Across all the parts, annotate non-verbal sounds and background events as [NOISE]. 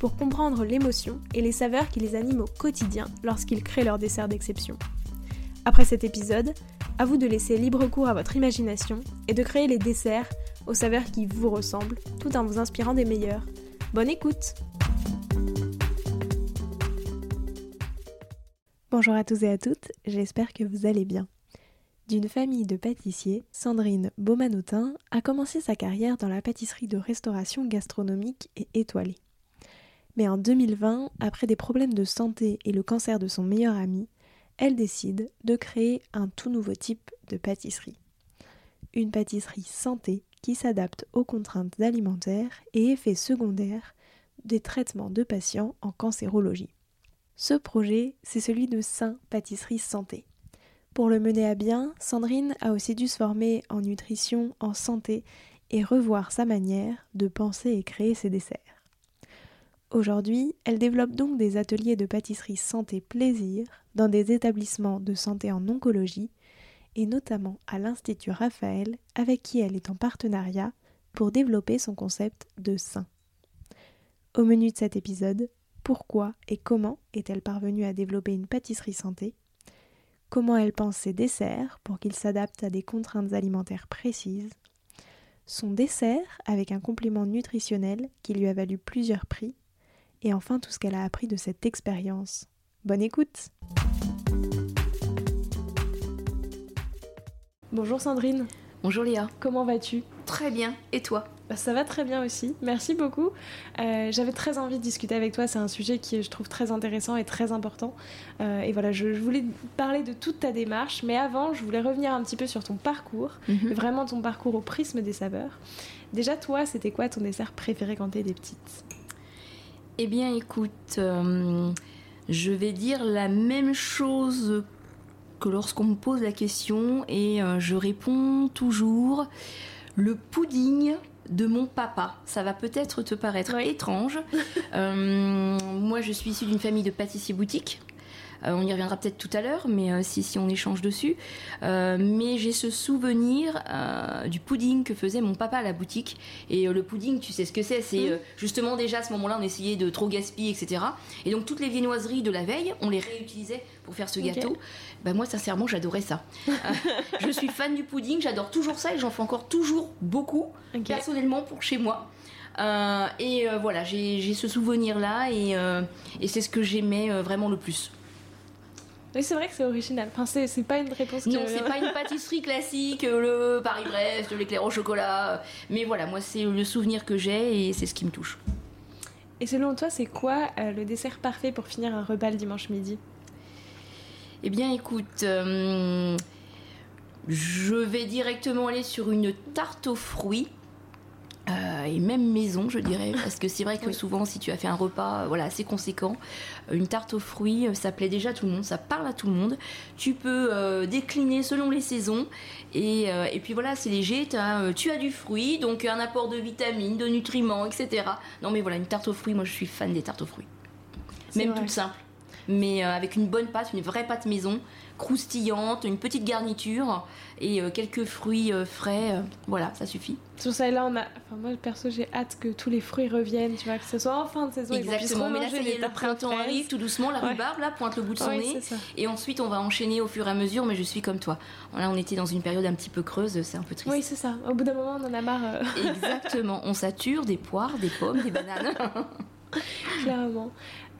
pour comprendre l'émotion et les saveurs qui les animent au quotidien lorsqu'ils créent leur dessert d'exception. Après cet épisode, à vous de laisser libre cours à votre imagination et de créer les desserts aux saveurs qui vous ressemblent tout en vous inspirant des meilleurs. Bonne écoute Bonjour à tous et à toutes, j'espère que vous allez bien. D'une famille de pâtissiers, Sandrine Beaumanotin a commencé sa carrière dans la pâtisserie de restauration gastronomique et étoilée. Mais en 2020, après des problèmes de santé et le cancer de son meilleur ami, elle décide de créer un tout nouveau type de pâtisserie. Une pâtisserie santé qui s'adapte aux contraintes alimentaires et effets secondaires des traitements de patients en cancérologie. Ce projet, c'est celui de Saint Pâtisserie Santé. Pour le mener à bien, Sandrine a aussi dû se former en nutrition, en santé et revoir sa manière de penser et créer ses desserts. Aujourd'hui, elle développe donc des ateliers de pâtisserie santé plaisir dans des établissements de santé en oncologie et notamment à l'Institut Raphaël avec qui elle est en partenariat pour développer son concept de sain. Au menu de cet épisode, pourquoi et comment est-elle parvenue à développer une pâtisserie santé? Comment elle pense ses desserts pour qu'ils s'adaptent à des contraintes alimentaires précises? Son dessert avec un complément nutritionnel qui lui a valu plusieurs prix et enfin tout ce qu'elle a appris de cette expérience. Bonne écoute Bonjour Sandrine. Bonjour Léa. Comment vas-tu? Très bien. Et toi? Bah, Ça va très bien aussi. Merci beaucoup. Euh, j'avais très envie de discuter avec toi. C'est un sujet qui je trouve très intéressant et très important. Euh, et voilà, je, voulais parler de toute ta démarche. Mais avant, je voulais revenir un petit peu sur ton parcours. Mhm. Vraiment ton parcours au prisme des saveurs. Déjà, toi, c'était quoi ton dessert préféré quand t'étais petite? Eh bien, écoute, euh, je vais dire la même chose que lorsqu'on me pose la question et euh, je réponds toujours le pudding de mon papa. Ça va peut-être te paraître étrange. Euh, moi, je suis issue d'une famille de pâtissiers boutiques. Euh, on y reviendra peut-être tout à l'heure, mais euh, si, si on échange dessus. Euh, mais j'ai ce souvenir du pudding que faisait mon papa à la boutique. Et le pudding, tu sais ce que c'est C'est mmh. justement déjà à ce moment-là, on essayait de trop gaspiller, etc. Et donc toutes les viennoiseries de la veille, on les réutilisait pour faire ce gâteau. Bah moi, sincèrement, j'adorais ça. [LAUGHS] je suis fan du pudding, j'adore toujours ça et j'en fais encore toujours beaucoup, personnellement, pour chez moi. et voilà, j'ai ce souvenir-là et, et c'est ce que j'aimais vraiment le plus. Oui, c'est vrai que c'est original. Enfin, c'est pas une réponse. Non, c'est pas une pâtisserie classique, euh, le Paris-Brest, l'éclair au chocolat. Mais voilà, moi, c'est le souvenir que j'ai et c'est ce qui me touche. Et selon toi, c'est quoi euh, le dessert parfait pour finir un repas le dimanche midi? Eh bien, écoute, euh, je vais directement aller sur une tarte aux fruits. Euh, et même maison, je dirais, parce que c'est vrai que souvent, si tu as fait un repas, euh, voilà, assez conséquent, euh, une tarte aux fruits, ça plaît déjà à tout le monde, ça parle à tout le monde. Tu peux décliner selon les saisons, et, et puis voilà, c'est léger. As, tu as du fruit, donc un apport de vitamines, de nutriments, etc. Non, mais voilà, une tarte aux fruits, moi, je suis fan des tartes aux fruits, même toute simple, mais avec une bonne pâte, une vraie pâte maison croustillante, une petite garniture et euh, quelques fruits euh, frais. Euh, voilà, ça suffit. Sur ça, là, on a. Enfin, moi, perso, j'ai hâte que tous les fruits reviennent, tu vois, que ce soit en fin de saison. Exactement, mais là, ça y est, le printemps arrive tout doucement, la rhubarbe, là, pointe le bout de son nez. Et ensuite, on va enchaîner au fur et à mesure, mais je suis comme toi. Là, on était dans une période un petit peu creuse, c'est un peu triste. Oui, c'est ça. Au bout d'un moment, on en a marre. [LAUGHS] Exactement, on sature des poires, des pommes, des bananes. [LAUGHS] Clairement.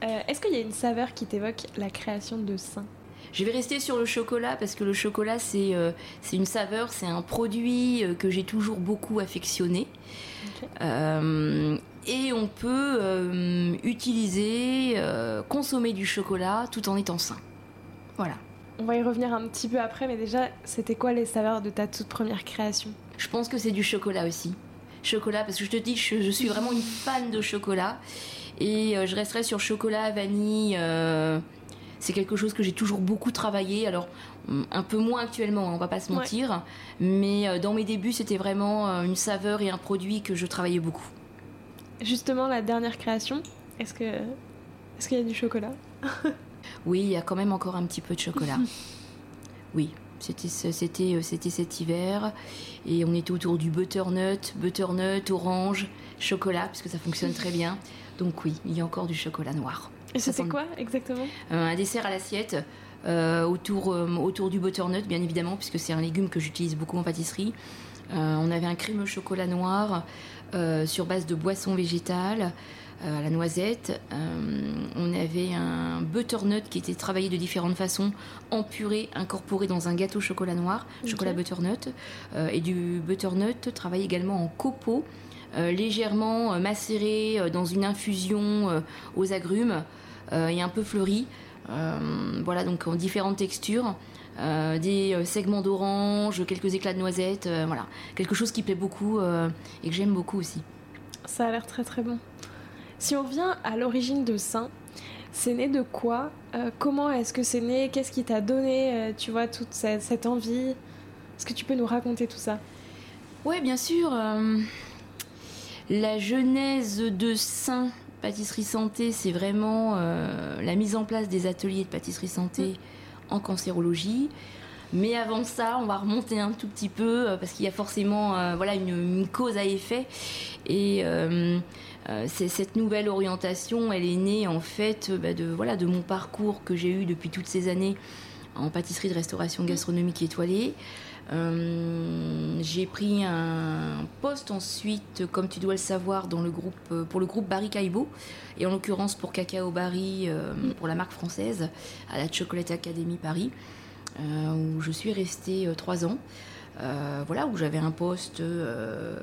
Est-ce qu'il y a une saveur qui t'évoque la création de Saint je vais rester sur le chocolat parce que le chocolat, c'est euh, une saveur, c'est un produit euh, que j'ai toujours beaucoup affectionné. Euh, et on peut utiliser, consommer du chocolat tout en étant sain. Voilà. On va y revenir un petit peu après, mais déjà, c'était quoi les saveurs de ta toute première création? Je pense que c'est du chocolat aussi. Chocolat, parce que je te dis, je, je suis vraiment une fan de chocolat. Et je resterai sur chocolat, vanille. C'est quelque chose que j'ai toujours beaucoup travaillé. Alors, mm, un peu moins actuellement, hein, on va pas se mentir. Mais dans mes débuts, c'était vraiment une saveur et un produit que je travaillais beaucoup. Justement, la dernière création, est-ce que est-ce qu'il y a du chocolat [LAUGHS] Oui, il y a quand même encore un petit peu de chocolat. [LAUGHS] oui, c'était c'était euh, c'était cet hiver et on était autour du butternut, butternut, orange, chocolat puisque ça fonctionne très bien. Donc oui, il y a encore du chocolat noir. Et c'était quoi exactement? Euh, Un dessert à l'assiette. Euh, autour, autour du butternut, bien évidemment, puisque c'est un légume que j'utilise beaucoup en pâtisserie. on avait un crémeux chocolat noir sur base de boissons végétales. Euh, à la noisette. Euh, on avait un butternut qui était travaillé de différentes façons, en purée, incorporé dans un gâteau chocolat noir, chocolat butternut, euh, et du butternut travaillé également en copeaux. légèrement macéré dans une infusion aux agrumes et un peu fleuri. voilà, donc en différentes textures. des segments d'orange, quelques éclats de noisettes, voilà, quelque chose qui plaît beaucoup et que j'aime beaucoup aussi. Ça a l'air très très bon. Si on revient à l'origine de Saint, c'est né de quoi euh, Comment est-ce que c'est né Qu'est-ce qui t'a donné, euh, tu vois, toute cette, envie? Est-ce que tu peux nous raconter tout ça? Oui, bien sûr. Euh, la genèse de Saint Pâtisserie Santé, c'est vraiment la mise en place des ateliers de pâtisserie santé en cancérologie. Mais avant ça, on va remonter un tout petit peu parce qu'il y a forcément voilà une, cause à effet et euh, cette nouvelle orientation, elle est née en fait euh, bah, de mon parcours que j'ai eu depuis toutes ces années en pâtisserie de restauration gastronomique étoilée. Euh, j'ai pris un poste ensuite, comme tu dois le savoir, dans le groupe, pour le groupe Barry Caibo, et en l'occurrence pour Cacao Barry, pour la marque française, à la Chocolate Academy Paris, où je suis restée trois ans. Euh, voilà, où j'avais un poste euh,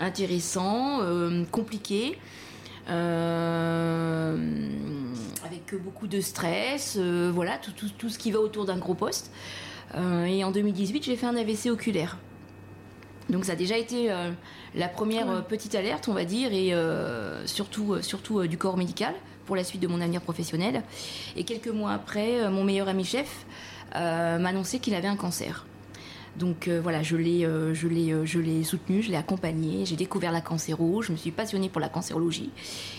intéressant, euh, compliqué, avec beaucoup de stress, voilà, tout, tout, ce qui va autour d'un gros poste. Et en 2018, j'ai fait un AVC oculaire. Donc ça a déjà été la première petite alerte, on va dire, et surtout, surtout du corps médical pour la suite de mon avenir professionnel. Et quelques mois après, mon meilleur ami chef m'a annoncé qu'il avait un cancer. Donc euh, voilà, je l'ai, euh, je l'ai, euh, je l'ai soutenu, je l'ai accompagné, j'ai découvert la cancéro, je me suis passionnée pour la cancérologie.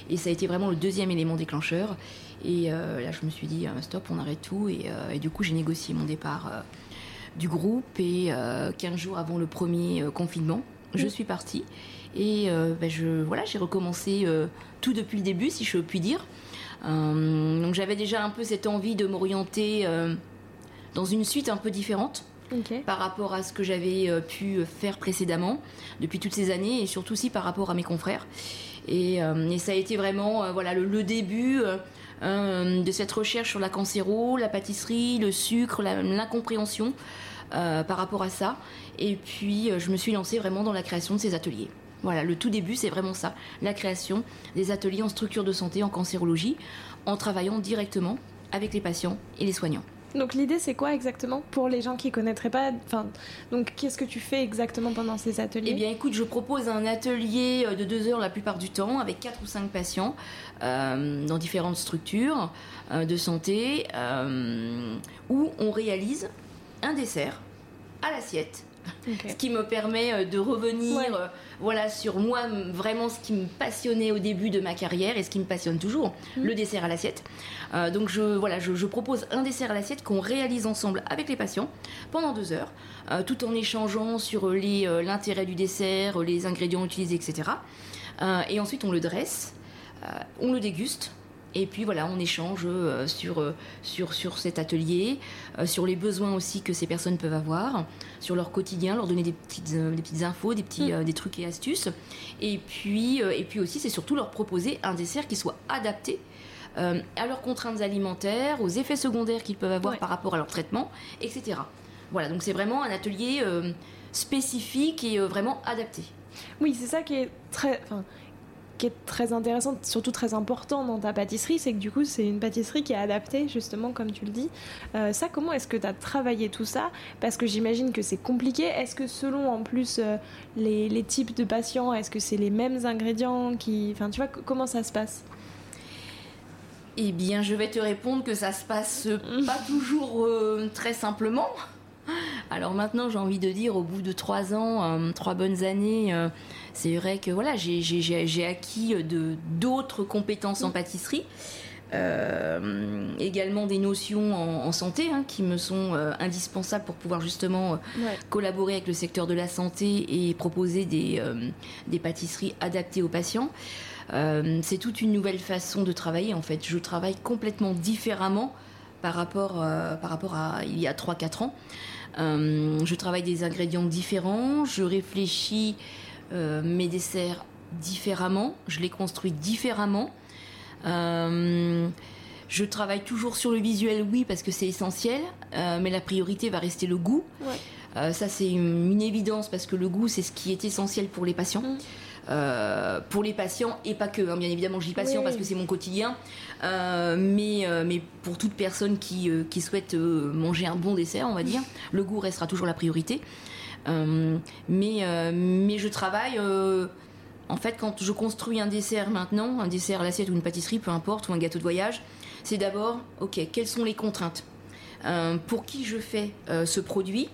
Et ça a été vraiment le deuxième élément déclencheur. Et là, je me suis dit stop, on arrête tout. Et, du coup, j'ai négocié mon départ du groupe. Et 15 jours avant le premier confinement, je suis partie. Et ben, je voilà, j'ai recommencé tout depuis le début, si je puis dire. donc j'avais déjà un peu cette envie de m'orienter dans une suite un peu différente par rapport à ce que j'avais euh, pu faire précédemment depuis toutes ces années et surtout aussi par rapport à mes confrères. Et, euh, ça a été vraiment euh, voilà le, début de cette recherche sur la cancéro, la pâtisserie, le sucre, l'incompréhension par rapport à ça. Et puis je me suis lancée vraiment dans la création de ces ateliers. Voilà, le tout début, c'est vraiment ça, la création des ateliers en structure de santé, en cancérologie, en travaillant directement avec les patients et les soignants. Donc l'idée c'est quoi exactement pour les gens qui connaîtraient pas? Enfin, donc qu'est-ce que tu fais exactement pendant ces ateliers? Eh bien écoute, je propose un atelier euh, de deux heures la plupart du temps avec quatre ou cinq patients euh, dans différentes structures euh, de santé où on réalise un dessert à l'assiette ce qui me permet euh, de revenir euh, voilà, sur moi, vraiment ce qui me passionnait au début de ma carrière et ce qui me passionne toujours, mm. le dessert à l'assiette. Euh, donc je, voilà, je, propose un dessert à l'assiette qu'on réalise ensemble avec les patients pendant deux heures, tout en échangeant sur l'intérêt du dessert, les ingrédients utilisés, etc. et ensuite on le dresse, on le déguste et puis voilà, on échange euh, sur, euh, sur, sur cet atelier, euh, sur les besoins aussi que ces personnes peuvent avoir, sur leur quotidien, leur donner des petites, des petites infos, des, petits, mm. des trucs et astuces. Et puis, et puis aussi, c'est surtout leur proposer un dessert qui soit adapté à leurs contraintes alimentaires, aux effets secondaires qu'ils peuvent avoir par rapport à leur traitement, etc. Voilà, donc c'est vraiment un atelier spécifique et vraiment adapté. Oui, c'est ça qui est très qui est très intéressante, surtout très important dans ta pâtisserie, c'est que du coup, c'est une pâtisserie qui est adaptée, justement, comme tu le dis. Euh, ça, comment est-ce que tu as travaillé tout ça? Parce que j'imagine que c'est compliqué. Est-ce que selon, en plus, euh, les, types de patients, est-ce que c'est les mêmes ingrédients qui... Enfin, tu vois, comment ça se passe? Eh bien, je vais te répondre que ça se passe [LAUGHS] pas toujours euh, très simplement. Alors maintenant, j'ai envie de dire, au bout de trois ans, trois bonnes années, c'est vrai que voilà, j'ai acquis de d'autres compétences en pâtisserie. également des notions en, santé hein, qui me sont indispensables pour pouvoir justement collaborer avec le secteur de la santé et proposer des, des pâtisseries adaptées aux patients. Euh, c'est toute une nouvelle façon de travailler en fait. Je travaille complètement différemment par rapport, euh, par rapport à il y a 3-4 ans. Euh, je travaille des ingrédients différents, je réfléchis mes desserts différemment, je les construis différemment. je travaille toujours sur le visuel, oui, parce que c'est essentiel, mais la priorité va rester le goût. ça, c'est une, évidence parce que le goût, c'est ce qui est essentiel pour les patients. Mm. Euh, pour les patients et pas que. Hein, bien évidemment, je dis patients parce que c'est mon quotidien, euh, mais, euh, mais pour toute personne qui, qui souhaite manger un bon dessert, on va dire, le goût restera toujours la priorité. Mais, mais je travaille. en fait, quand je construis un dessert maintenant, un dessert à l'assiette ou une pâtisserie, peu importe, ou un gâteau de voyage, c'est d'abord, ok, quelles sont les contraintes Pour qui je fais ce produit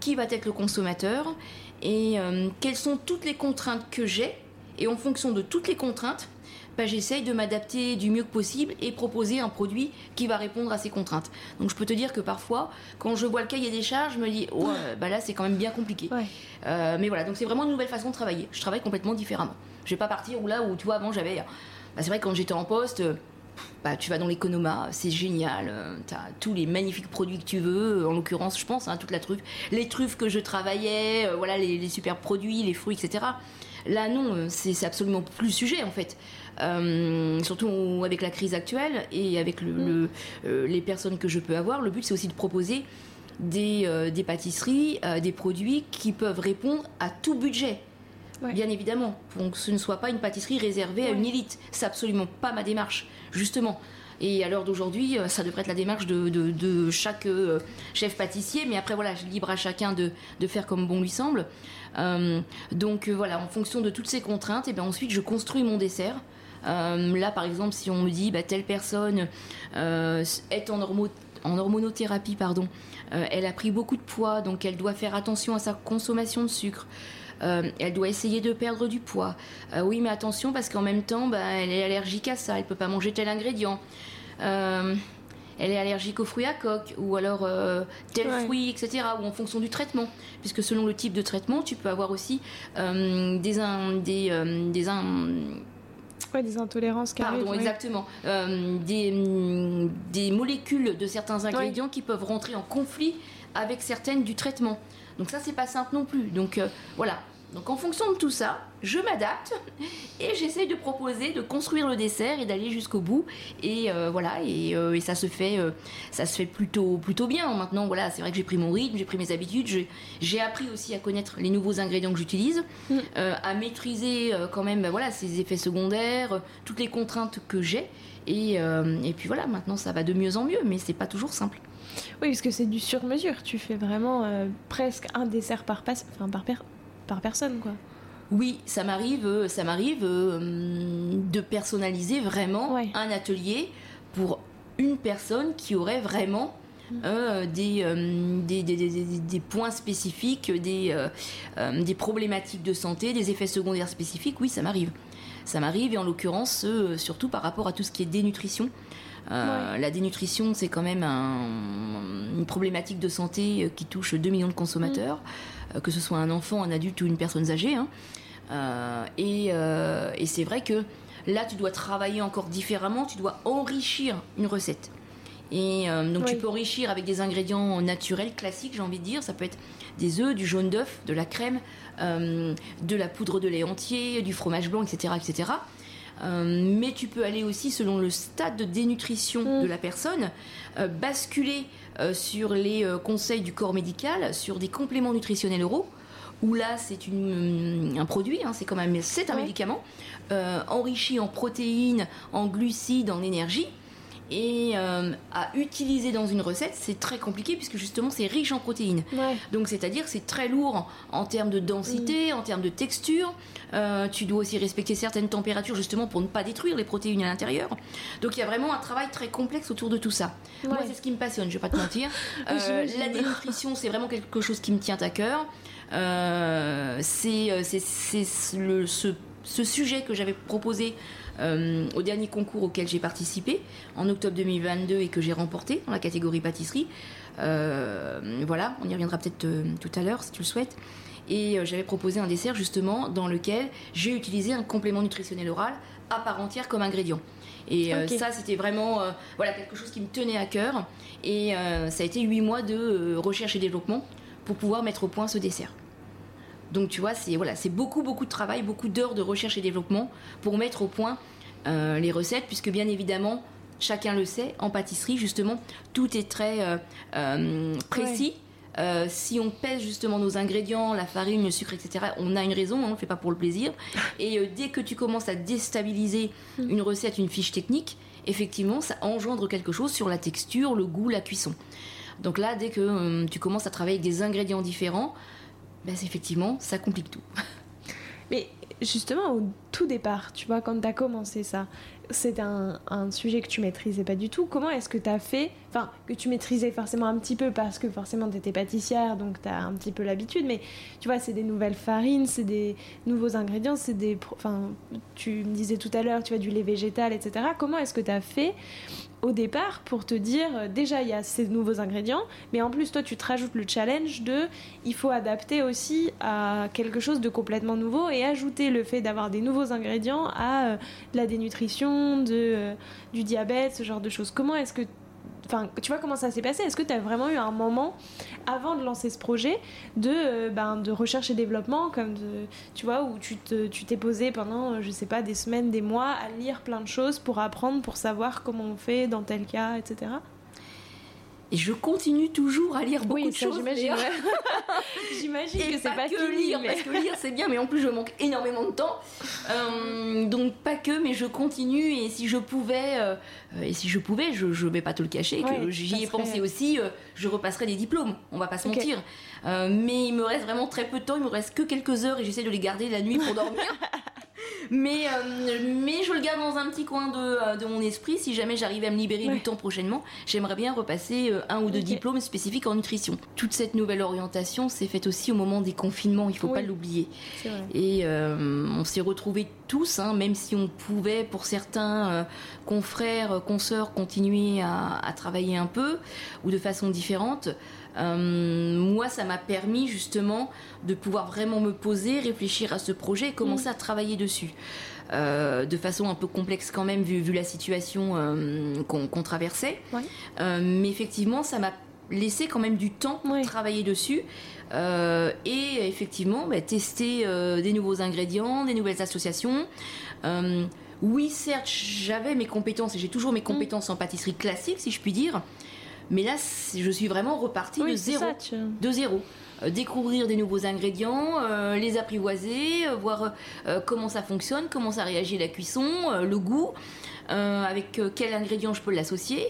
Qui va être le consommateur et euh, quelles sont toutes les contraintes que j'ai. Et en fonction de toutes les contraintes, bah, j'essaye de m'adapter du mieux que possible et proposer un produit qui va répondre à ces contraintes. Donc je peux te dire que parfois, quand je vois le cahier des charges, je me dis, oh, bah là c'est quand même bien compliqué. Euh, mais voilà, donc c'est vraiment une nouvelle façon de travailler. Je travaille complètement différemment. Je vais pas partir où là où tu vois avant j'avais, bah, c'est vrai quand j'étais en poste bah, tu vas dans l'économa, c'est génial, euh, tu as tous les magnifiques produits que tu veux, en l'occurrence, je pense, hein, toute la truffe, les truffes que je travaillais, euh, voilà, les, super produits, les fruits, etc. Là, non, euh, c'est absolument plus le sujet, en fait. Surtout avec la crise actuelle et avec le, les personnes que je peux avoir, le but, c'est aussi de proposer des, des pâtisseries, des produits qui peuvent répondre à tout budget bien évidemment, pour que ce ne soit pas une pâtisserie réservée à une élite. C'est absolument pas ma démarche, justement. Et à l'heure d'aujourd'hui, euh, ça devrait être la démarche de, chaque euh, chef pâtissier, mais après voilà, je libre à chacun de, faire comme bon lui semble. Euh, donc voilà, en fonction de toutes ces contraintes, et bien ensuite je construis mon dessert. Là par exemple, si on me dit bah, telle personne est en, en hormonothérapie, pardon, elle a pris beaucoup de poids, donc elle doit faire attention à sa consommation de sucre. Euh, elle doit essayer de perdre du poids. Euh, oui, mais attention parce qu'en même temps, bah, elle est allergique à ça, elle peut pas manger tel ingrédient. Euh, elle est allergique aux fruits à coque ou alors tel fruit, etc. Ou en fonction du traitement, puisque selon le type de traitement, tu peux avoir aussi des des des, des intolérances Pardon, exactement. des, des molécules de certains ingrédients qui peuvent rentrer en conflit avec certaines du traitement. Donc ça, c'est pas simple non plus. Donc voilà, donc en fonction de tout ça, je m'adapte et j'essaye de proposer, de construire le dessert et d'aller jusqu'au bout. Et euh, voilà, euh, et, ça se fait, euh, ça se fait plutôt, plutôt bien. Maintenant, voilà, c'est vrai que j'ai pris mon rythme, j'ai pris mes habitudes, j'ai appris aussi à connaître les nouveaux ingrédients que j'utilise, mm. à maîtriser quand même, bah, voilà, ces effets secondaires, toutes les contraintes que j'ai. Et, et puis voilà, maintenant ça va de mieux en mieux, mais c'est pas toujours simple. Oui, parce que c'est du sur-mesure. Tu fais vraiment presque un dessert par, passe, enfin, par, par personne, quoi. Oui, ça m'arrive, euh, ça m'arrive euh, de personnaliser vraiment un atelier pour une personne qui aurait vraiment mm. euh, des, des, points spécifiques, des, des problématiques de santé, des effets secondaires spécifiques. Oui, ça m'arrive. Ça m'arrive et en l'occurrence, surtout par rapport à tout ce qui est dénutrition. La dénutrition, c'est quand même une problématique de santé qui touche 2 millions de consommateurs. Mm. Euh, que ce soit un enfant, un adulte ou une personne âgée. Hein. Euh, euh, et, c'est vrai que là, tu dois travailler encore différemment, tu dois enrichir une recette. Et donc tu peux enrichir avec des ingrédients naturels, classiques, j'ai envie de dire. Ça peut être des œufs, du jaune d'œuf, de la crème, de la poudre de lait entier, du fromage blanc, etc. etc. mais tu peux aller aussi selon le stade de dénutrition mm. de la personne, basculer sur les euh, conseils du corps médical, sur des compléments nutritionnels euros, où là c'est un produit, hein, c'est quand même c'est un médicament, euh, enrichi en protéines, en glucides, en énergie. Et à utiliser dans une recette, c'est très compliqué puisque justement c'est riche en protéines. Donc c'est-à-dire c'est très lourd en, termes de densité, mm. en termes de texture. tu dois aussi respecter certaines températures justement pour ne pas détruire les protéines à l'intérieur. Donc il y a vraiment un travail très complexe autour de tout ça. Moi c'est ce qui me passionne, je vais pas te mentir. [LAUGHS] la dénutrition c'est vraiment quelque chose qui me tient à cœur. c'est ce ce sujet que j'avais proposé euh, au dernier concours auquel j'ai participé en octobre 2022 et que j'ai remporté dans la catégorie pâtisserie. Euh, voilà, on y reviendra peut-être euh, tout à l'heure si tu le souhaites. Et j'avais proposé un dessert justement dans lequel j'ai utilisé un complément nutritionnel oral à part entière comme ingrédient. Et ça, c'était vraiment voilà, quelque chose qui me tenait à cœur. Et ça a été huit mois de recherche et développement pour pouvoir mettre au point ce dessert. Donc tu vois, c'est voilà, c'est beaucoup beaucoup de travail, beaucoup d'heures de recherche et développement pour mettre au point euh, les recettes, puisque bien évidemment, chacun le sait, en pâtisserie justement, tout est très euh, euh, précis. si on pèse justement nos ingrédients, la farine, le sucre, etc., on a une raison, hein, on ne fait pas pour le plaisir. [LAUGHS] Et dès que tu commences à déstabiliser mm. une recette, une fiche technique, effectivement, ça engendre quelque chose sur la texture, le goût, la cuisson. Donc là, dès que tu commences à travailler avec des ingrédients différents, ben, effectivement, ça complique tout. [LAUGHS] Mais justement, au tout départ, tu vois, quand tu as commencé ça, un, un, sujet que tu maîtrisais pas du tout. Comment est-ce que tu as fait, enfin, que tu maîtrisais forcément un petit peu parce que forcément tu étais pâtissière, donc tu as un petit peu l'habitude, mais tu vois, c'est des nouvelles farines, c'est des nouveaux ingrédients, c'est des. Enfin, tu me disais tout à l'heure, tu vois, du lait végétal, etc. Comment est-ce que tu as fait au départ pour te dire euh, déjà il y a ces nouveaux ingrédients, mais en plus toi tu te rajoutes le challenge de il faut adapter aussi à quelque chose de complètement nouveau et ajouter le fait d'avoir des nouveaux ingrédients à euh, la dénutrition, de, euh, du diabète, ce genre de choses. Comment est-ce que Enfin, tu vois comment ça s'est passé? Est-ce que tu as vraiment eu un moment avant de lancer ce projet de, euh, ben, de recherche et développement, comme tu vois, où tu t'es posé pendant, je sais pas, des semaines, des mois à lire plein de choses pour apprendre, pour savoir comment on fait dans tel cas, etc. Et je continue toujours à lire beaucoup de choses. J'imagine. [LAUGHS] j'imagine que c'est pas, que lire, parce que lire c'est bien, mais en plus je manque énormément de temps. Euh, donc pas que, mais je continue. Et si je pouvais, euh, et si je pouvais, je, je vais pas te le cacher, que j'y ai pensé aussi. Euh, je repasserai des diplômes. On va pas se mentir. mais il me reste vraiment très peu de temps. Il me reste que quelques heures et j'essaie de les garder la nuit pour dormir. [LAUGHS] mais, euh, mais je le garde dans un petit coin de, euh, de mon esprit. Si jamais j'arrive à me libérer du temps prochainement, j'aimerais bien repasser euh, un ou deux diplômes spécifiques en nutrition. Toute cette nouvelle orientation s'est faite aussi au moment des confinements, il faut pas l'oublier. Et on s'est retrouvés tous, hein, même si on pouvait pour certains confrères, consoeurs continuer à, à, travailler un peu ou de façon différente. Euh, moi, ça m'a permis justement de pouvoir vraiment me poser, réfléchir à ce projet et commencer à travailler dessus. Euh, de façon un peu complexe quand même vu, vu la situation euh, qu'on traversait. mais effectivement, ça m'a laissé quand même du temps pour travailler dessus et effectivement bah, tester des nouveaux ingrédients, des nouvelles associations. oui, certes, j'avais mes compétences et j'ai toujours mes mm. compétences en pâtisserie classique, si je puis dire. Mais là, je suis vraiment repartie de zéro. De zéro euh, découvrir des nouveaux ingrédients, euh, les apprivoiser, euh, voir comment ça fonctionne, comment ça réagit la cuisson, le goût, avec quel ingrédient je peux l'associer.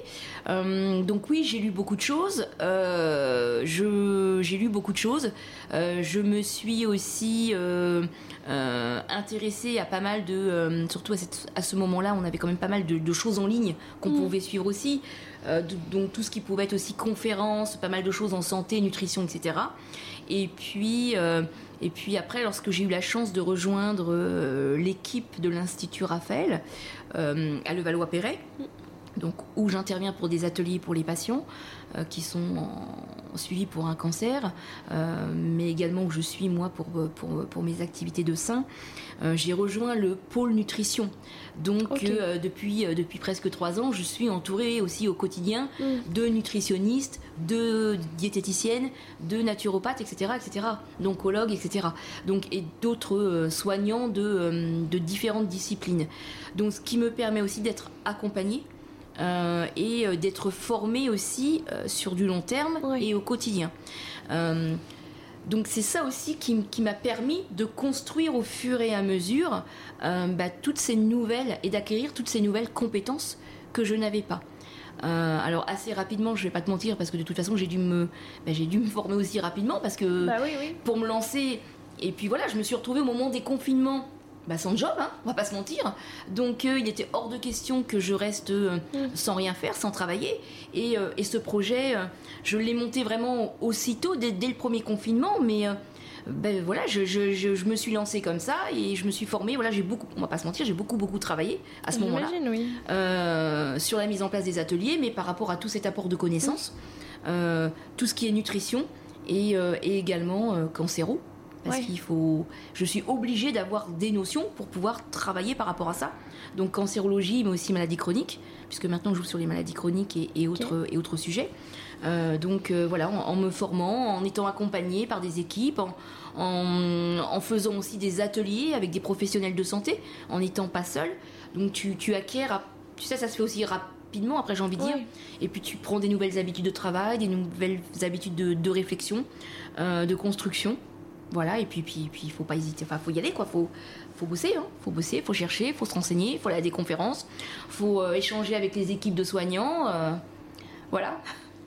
donc oui, j'ai lu beaucoup de choses. j'ai lu beaucoup de choses. je me suis aussi intéressée à pas mal de, surtout à, ce moment-là, on avait quand même pas mal de, choses en ligne qu'on mm. pouvait suivre aussi. Euh, donc tout ce qui pouvait être aussi conférences, pas mal de choses en santé, nutrition, etc. Et puis, euh, et puis après, lorsque j'ai eu la chance de rejoindre euh, l'équipe de l'Institut Raphaël à Levallois-Perret, donc où j'interviens pour des ateliers pour les patients euh, qui sont suivis pour un cancer, euh, mais également où je suis moi pour, pour, pour mes activités de sein. Euh, j'ai rejoint le pôle nutrition. Donc depuis, depuis presque trois ans, je suis entourée aussi au quotidien mm. de nutritionnistes, de diététiciennes, de naturopathes, etc., etc., d'oncologues, etc. Donc et d'autres soignants de, de différentes disciplines. Donc ce qui me permet aussi d'être accompagnée euh, et euh, d'être formé aussi euh, sur du long terme et au quotidien. donc c'est ça aussi qui, m'a permis de construire au fur et à mesure bah, toutes ces nouvelles et d'acquérir toutes ces nouvelles compétences que je n'avais pas. alors assez rapidement, je vais pas te mentir, parce que de toute façon j'ai dû me, bah, j'ai dû me former aussi rapidement parce que bah pour me lancer. Et puis voilà, je me suis retrouvée au moment des confinements bah, sans job, hein, on va pas se mentir. Donc euh, il était hors de question que je reste euh, mm. sans rien faire, sans travailler. Et, euh, ce projet, je l'ai monté vraiment aussitôt, dès, le premier confinement, mais ben, voilà, je, me suis lancée comme ça et je me suis formée. Voilà, j'ai beaucoup, on va pas se mentir, j'ai beaucoup beaucoup travaillé à ce moment-là oui. sur la mise en place des ateliers, mais par rapport à tout cet apport de connaissances, tout ce qui est nutrition et, et également cancéro parce qu'il faut. Je suis obligée d'avoir des notions pour pouvoir travailler par rapport à ça. Donc cancérologie, mais aussi maladies chroniques, puisque maintenant je joue sur les maladies chroniques et, autres, et autres sujets. Euh, donc euh, voilà, en, me formant, en étant accompagnée par des équipes, en, faisant aussi des ateliers avec des professionnels de santé, en n'étant pas seule. Donc tu, tu acquiers, tu sais, ça se fait aussi rapidement, après j'ai envie de dire. Et puis tu prends des nouvelles habitudes de travail, des nouvelles habitudes de, réflexion, euh, de construction. Voilà, et puis, puis, puis, faut pas hésiter, enfin, faut y aller, quoi. Faut, faut bosser, hein. Faut bosser, faut chercher, faut se renseigner, faut aller à des conférences, faut euh, échanger avec les équipes de soignants. Euh, voilà.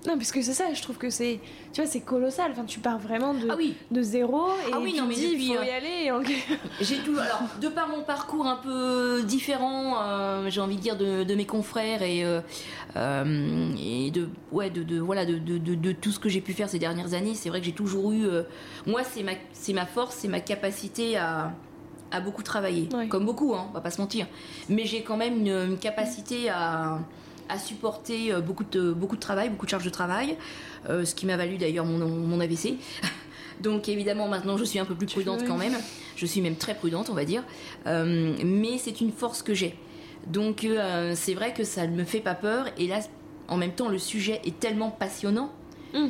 Non, parce que c'est ça, je trouve que c'est, tu vois, c'est colossal. Enfin, tu pars vraiment de, ah oui. de zéro et ah oui, tu non, mais dis, il faut y euh, aller. [LAUGHS] J'ai tout, alors, de par mon parcours un peu différent, euh, j'ai envie de dire, de, de mes confrères et, euh, et de, ouais, de, de voilà, de, de, tout ce que j'ai pu faire ces dernières années, c'est vrai que j'ai toujours eu, moi, c'est ma, c'est ma force, c'est ma capacité à, à beaucoup travailler. Comme beaucoup, hein, on va pas se mentir. Mais j'ai quand même une capacité à à supporter euh, beaucoup de, beaucoup de travail, beaucoup de charges de travail, euh, ce qui m'a valu d'ailleurs mon, mon AVC. [LAUGHS] Donc évidemment maintenant je suis un peu plus prudente quand même. Je suis même très prudente on va dire. Euh, mais c'est une force que j'ai. Donc c'est vrai que ça ne me fait pas peur. Et là en même temps le sujet est tellement passionnant. Mm.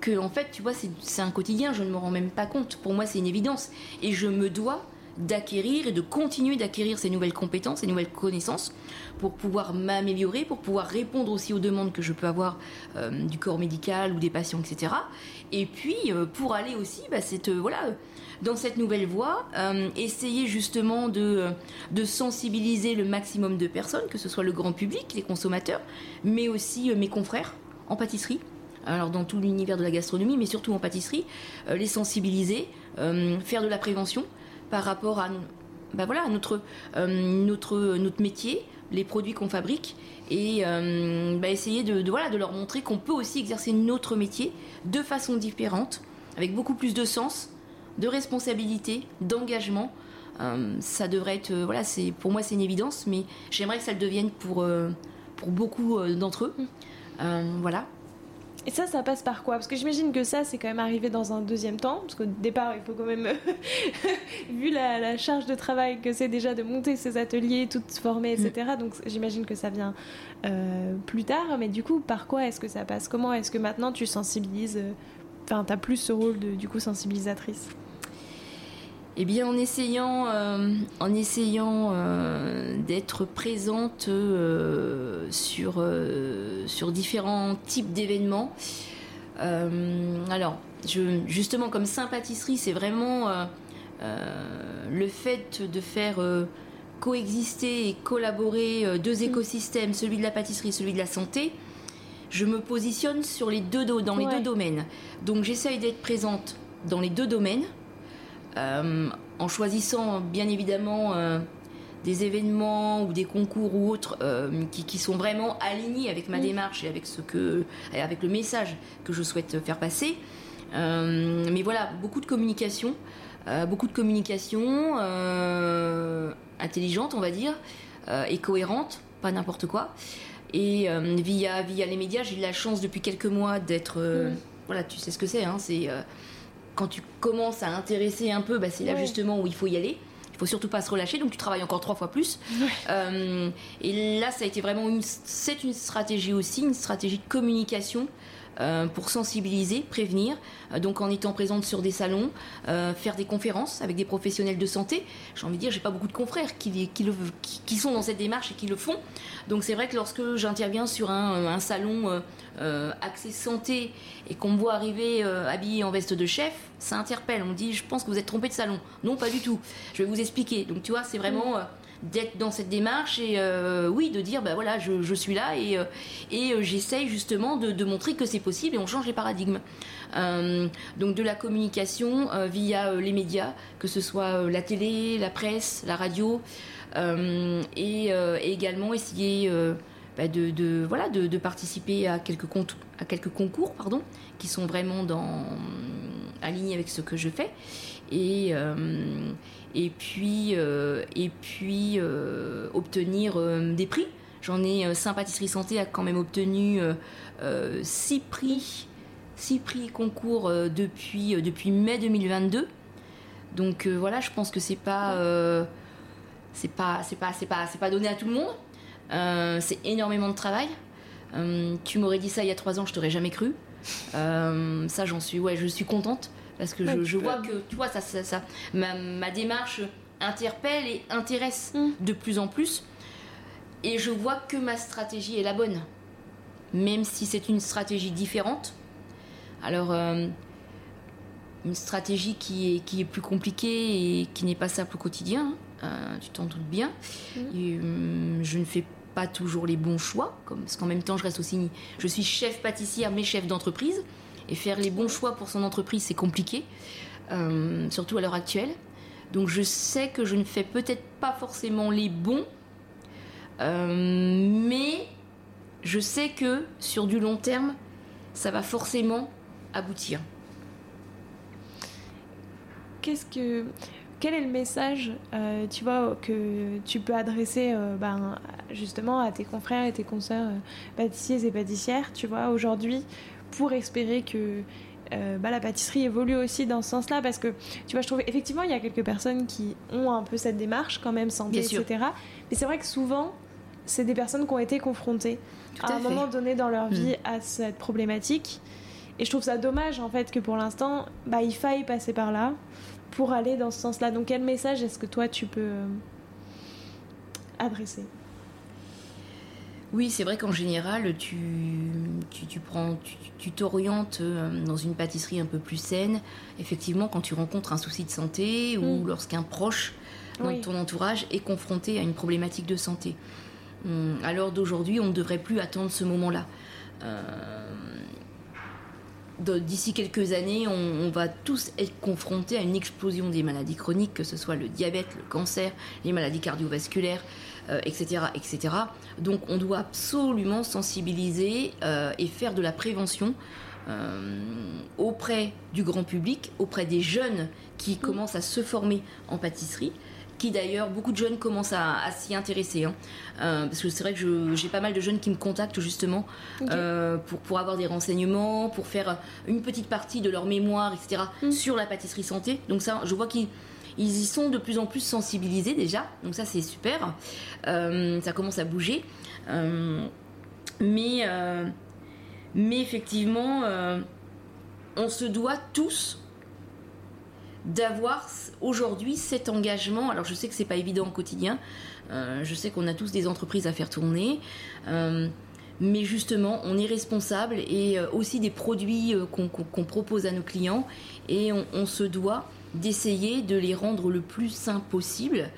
Que en fait tu vois c'est un quotidien, je ne me rends même pas compte. Pour moi c'est une évidence. Et je me dois d'acquérir et de continuer d'acquérir ces nouvelles compétences, ces nouvelles connaissances pour pouvoir m'améliorer, pour pouvoir répondre aussi aux demandes que je peux avoir euh, du corps médical ou des patients, etc. Et puis euh, pour aller aussi, bah, cette, euh, voilà, dans cette nouvelle voie, essayer justement de, de sensibiliser le maximum de personnes, que ce soit le grand public, les consommateurs, mais aussi mes confrères en pâtisserie alors dans tout l'univers de la gastronomie, mais surtout en pâtisserie, les sensibiliser, faire de la prévention, par rapport à, bah euh, notre, notre métier, les produits qu'on fabrique et euh, bah essayer de, leur montrer qu'on peut aussi exercer notre métier de façon différente, avec beaucoup plus de sens, de responsabilité, d'engagement. Euh, ça devrait être, voilà, c'est pour moi c'est une évidence, mais j'aimerais que ça le devienne pour, pour beaucoup d'entre eux. Voilà. Et ça, ça passe par quoi? Parce que j'imagine que ça, c'est quand même arrivé dans un deuxième temps, parce qu'au départ, il faut quand même, [LAUGHS] vu la, charge de travail que c'est déjà de monter ces ateliers, tout former, etc. Mm. Donc j'imagine que ça vient euh, plus tard. Mais du coup, par quoi est-ce que ça passe? Comment est-ce que maintenant tu sensibilises euh, Enfin, tu as plus ce rôle de du coup sensibilisatrice? Eh bien, en essayant, euh, en essayant euh, d'être présente euh, sur, sur différents types d'événements. alors, je, justement, comme sympathisserie, c'est vraiment le fait de faire coexister et collaborer deux mm. écosystèmes, celui de la pâtisserie et celui de la santé. Je me positionne sur les deux, dans les deux domaines. Donc, j'essaye d'être présente dans les deux domaines en choisissant bien évidemment euh, des événements ou des concours ou autres euh, qui, sont vraiment alignés avec ma démarche et avec ce que avec le message que je souhaite faire passer. Mais voilà beaucoup de communication beaucoup de communication intelligente on va dire et cohérente pas n'importe quoi. Et via via les médias j'ai eu la chance depuis quelques mois d'être voilà tu sais ce que c'est hein, c'est quand tu commences à intéresser un peu, bah, c'est là justement où il faut y aller. Il faut surtout pas se relâcher, donc tu travailles encore trois fois plus. Euh, et là, ça a été vraiment une, c'est une stratégie aussi, une stratégie de communication euh, pour sensibiliser, prévenir. Euh, donc en étant présente sur des salons, faire des conférences avec des professionnels de santé. J'ai envie de dire, j'ai pas beaucoup de confrères qui, qui, le, qui, sont dans cette démarche et qui le font. Donc c'est vrai que lorsque j'interviens sur un, un salon euh, accès santé et qu'on me voit arriver euh, habillé en veste de chef, ça interpelle. On me dit, je pense que vous êtes trompé de salon. Non, pas du tout. Je vais vous expliquer. Donc tu vois, c'est vraiment, euh, d'être dans cette démarche et euh, oui de dire bah voilà je, suis là et, euh, et euh, j'essaye justement de, montrer que c'est possible et on change les paradigmes. Donc de la communication via les médias que ce soit la télé la presse la radio et, également essayer bah, de, voilà de, participer à quelques à quelques concours pardon qui sont vraiment dans alignés avec ce que je fais. Et et puis, euh, et puis euh, obtenir euh, des prix. J'en ai, Saint-Pâtisserie Santé a quand même obtenu six prix, six prix concours depuis, depuis mai 2022. Donc voilà, je pense que c'est pas, c'est pas, c'est pas, c'est pas, c'est pas donné à tout le monde. c'est énormément de travail. tu m'aurais dit ça il y a trois ans, je t'aurais jamais cru. ça, j'en suis, ouais, je suis contente parce que je, vois que tu vois ça, ça, ma, démarche interpelle et intéresse mm. de plus en plus. Et je vois que ma stratégie est la bonne. Même si c'est une stratégie différente. Alors euh, une stratégie qui est, qui est plus compliquée et qui n'est pas simple au quotidien hein, euh, tu t'en doutes bien. Mm. euh, je ne fais pas toujours les bons choix comme, parce qu'en même temps je reste aussi je suis chef pâtissière mais chef d'entreprise et faire les bons choix pour son entreprise, c'est compliqué, euh, surtout à l'heure actuelle. Donc je sais que je ne fais peut-être pas forcément les bons, euh, mais je sais que sur du long terme, ça va forcément aboutir. Qu'est-ce que quel est le message, euh, tu vois, que tu peux adresser ben, justement à tes confrères et tes consoeurs pâtissiers et pâtissières, tu vois, aujourd'hui, pour espérer que euh, bah, la pâtisserie évolue aussi dans ce sens-là parce que tu vois je trouve effectivement il y a quelques personnes qui ont un peu cette démarche quand même santé etc mais c'est vrai que souvent c'est des personnes qui ont été confrontées à, un moment donné dans leur mm. vie à cette problématique. Et je trouve ça dommage en fait que pour l'instant bah, il faille passer par là pour aller dans ce sens-là. Donc quel message est-ce que toi tu peux euh, adresser? Oui, c'est vrai qu'en général, tu, tu, prends, tu t'orientes euh, dans une pâtisserie un peu plus saine. Effectivement, quand tu rencontres un souci de santé ou mm. lorsqu'un proche dans ton entourage est confronté à une problématique de santé. Hum, alors d'aujourd'hui, on ne devrait plus attendre ce moment-là. Euh, d'ici quelques années, on, va tous être confrontés à une explosion des maladies chroniques, que ce soit le diabète, le cancer, les maladies cardiovasculaires, euh, etc. Donc on doit absolument sensibiliser euh, et faire de la prévention euh, auprès du grand public, auprès des jeunes qui commencent à se former en pâtisserie qui d'ailleurs beaucoup de jeunes commencent à, s'y intéresser hein. parce que c'est vrai que j'ai pas mal de jeunes qui me contactent justement pour, pour avoir des renseignements pour faire une petite partie de leur mémoire etc mm. sur la pâtisserie santé donc ça je vois qu'ils ils y sont de plus en plus sensibilisés déjà, donc ça c'est super. Euh, ça commence à bouger. Euh, mais, euh, mais effectivement, on se doit tous d'avoir aujourd'hui cet engagement. Alors je sais que c'est pas évident au quotidien. je sais qu'on a tous des entreprises à faire tourner. mais justement, on est responsable et aussi des produits qu'on propose à nos clients et on se doit d'essayer de les rendre le plus sains possible.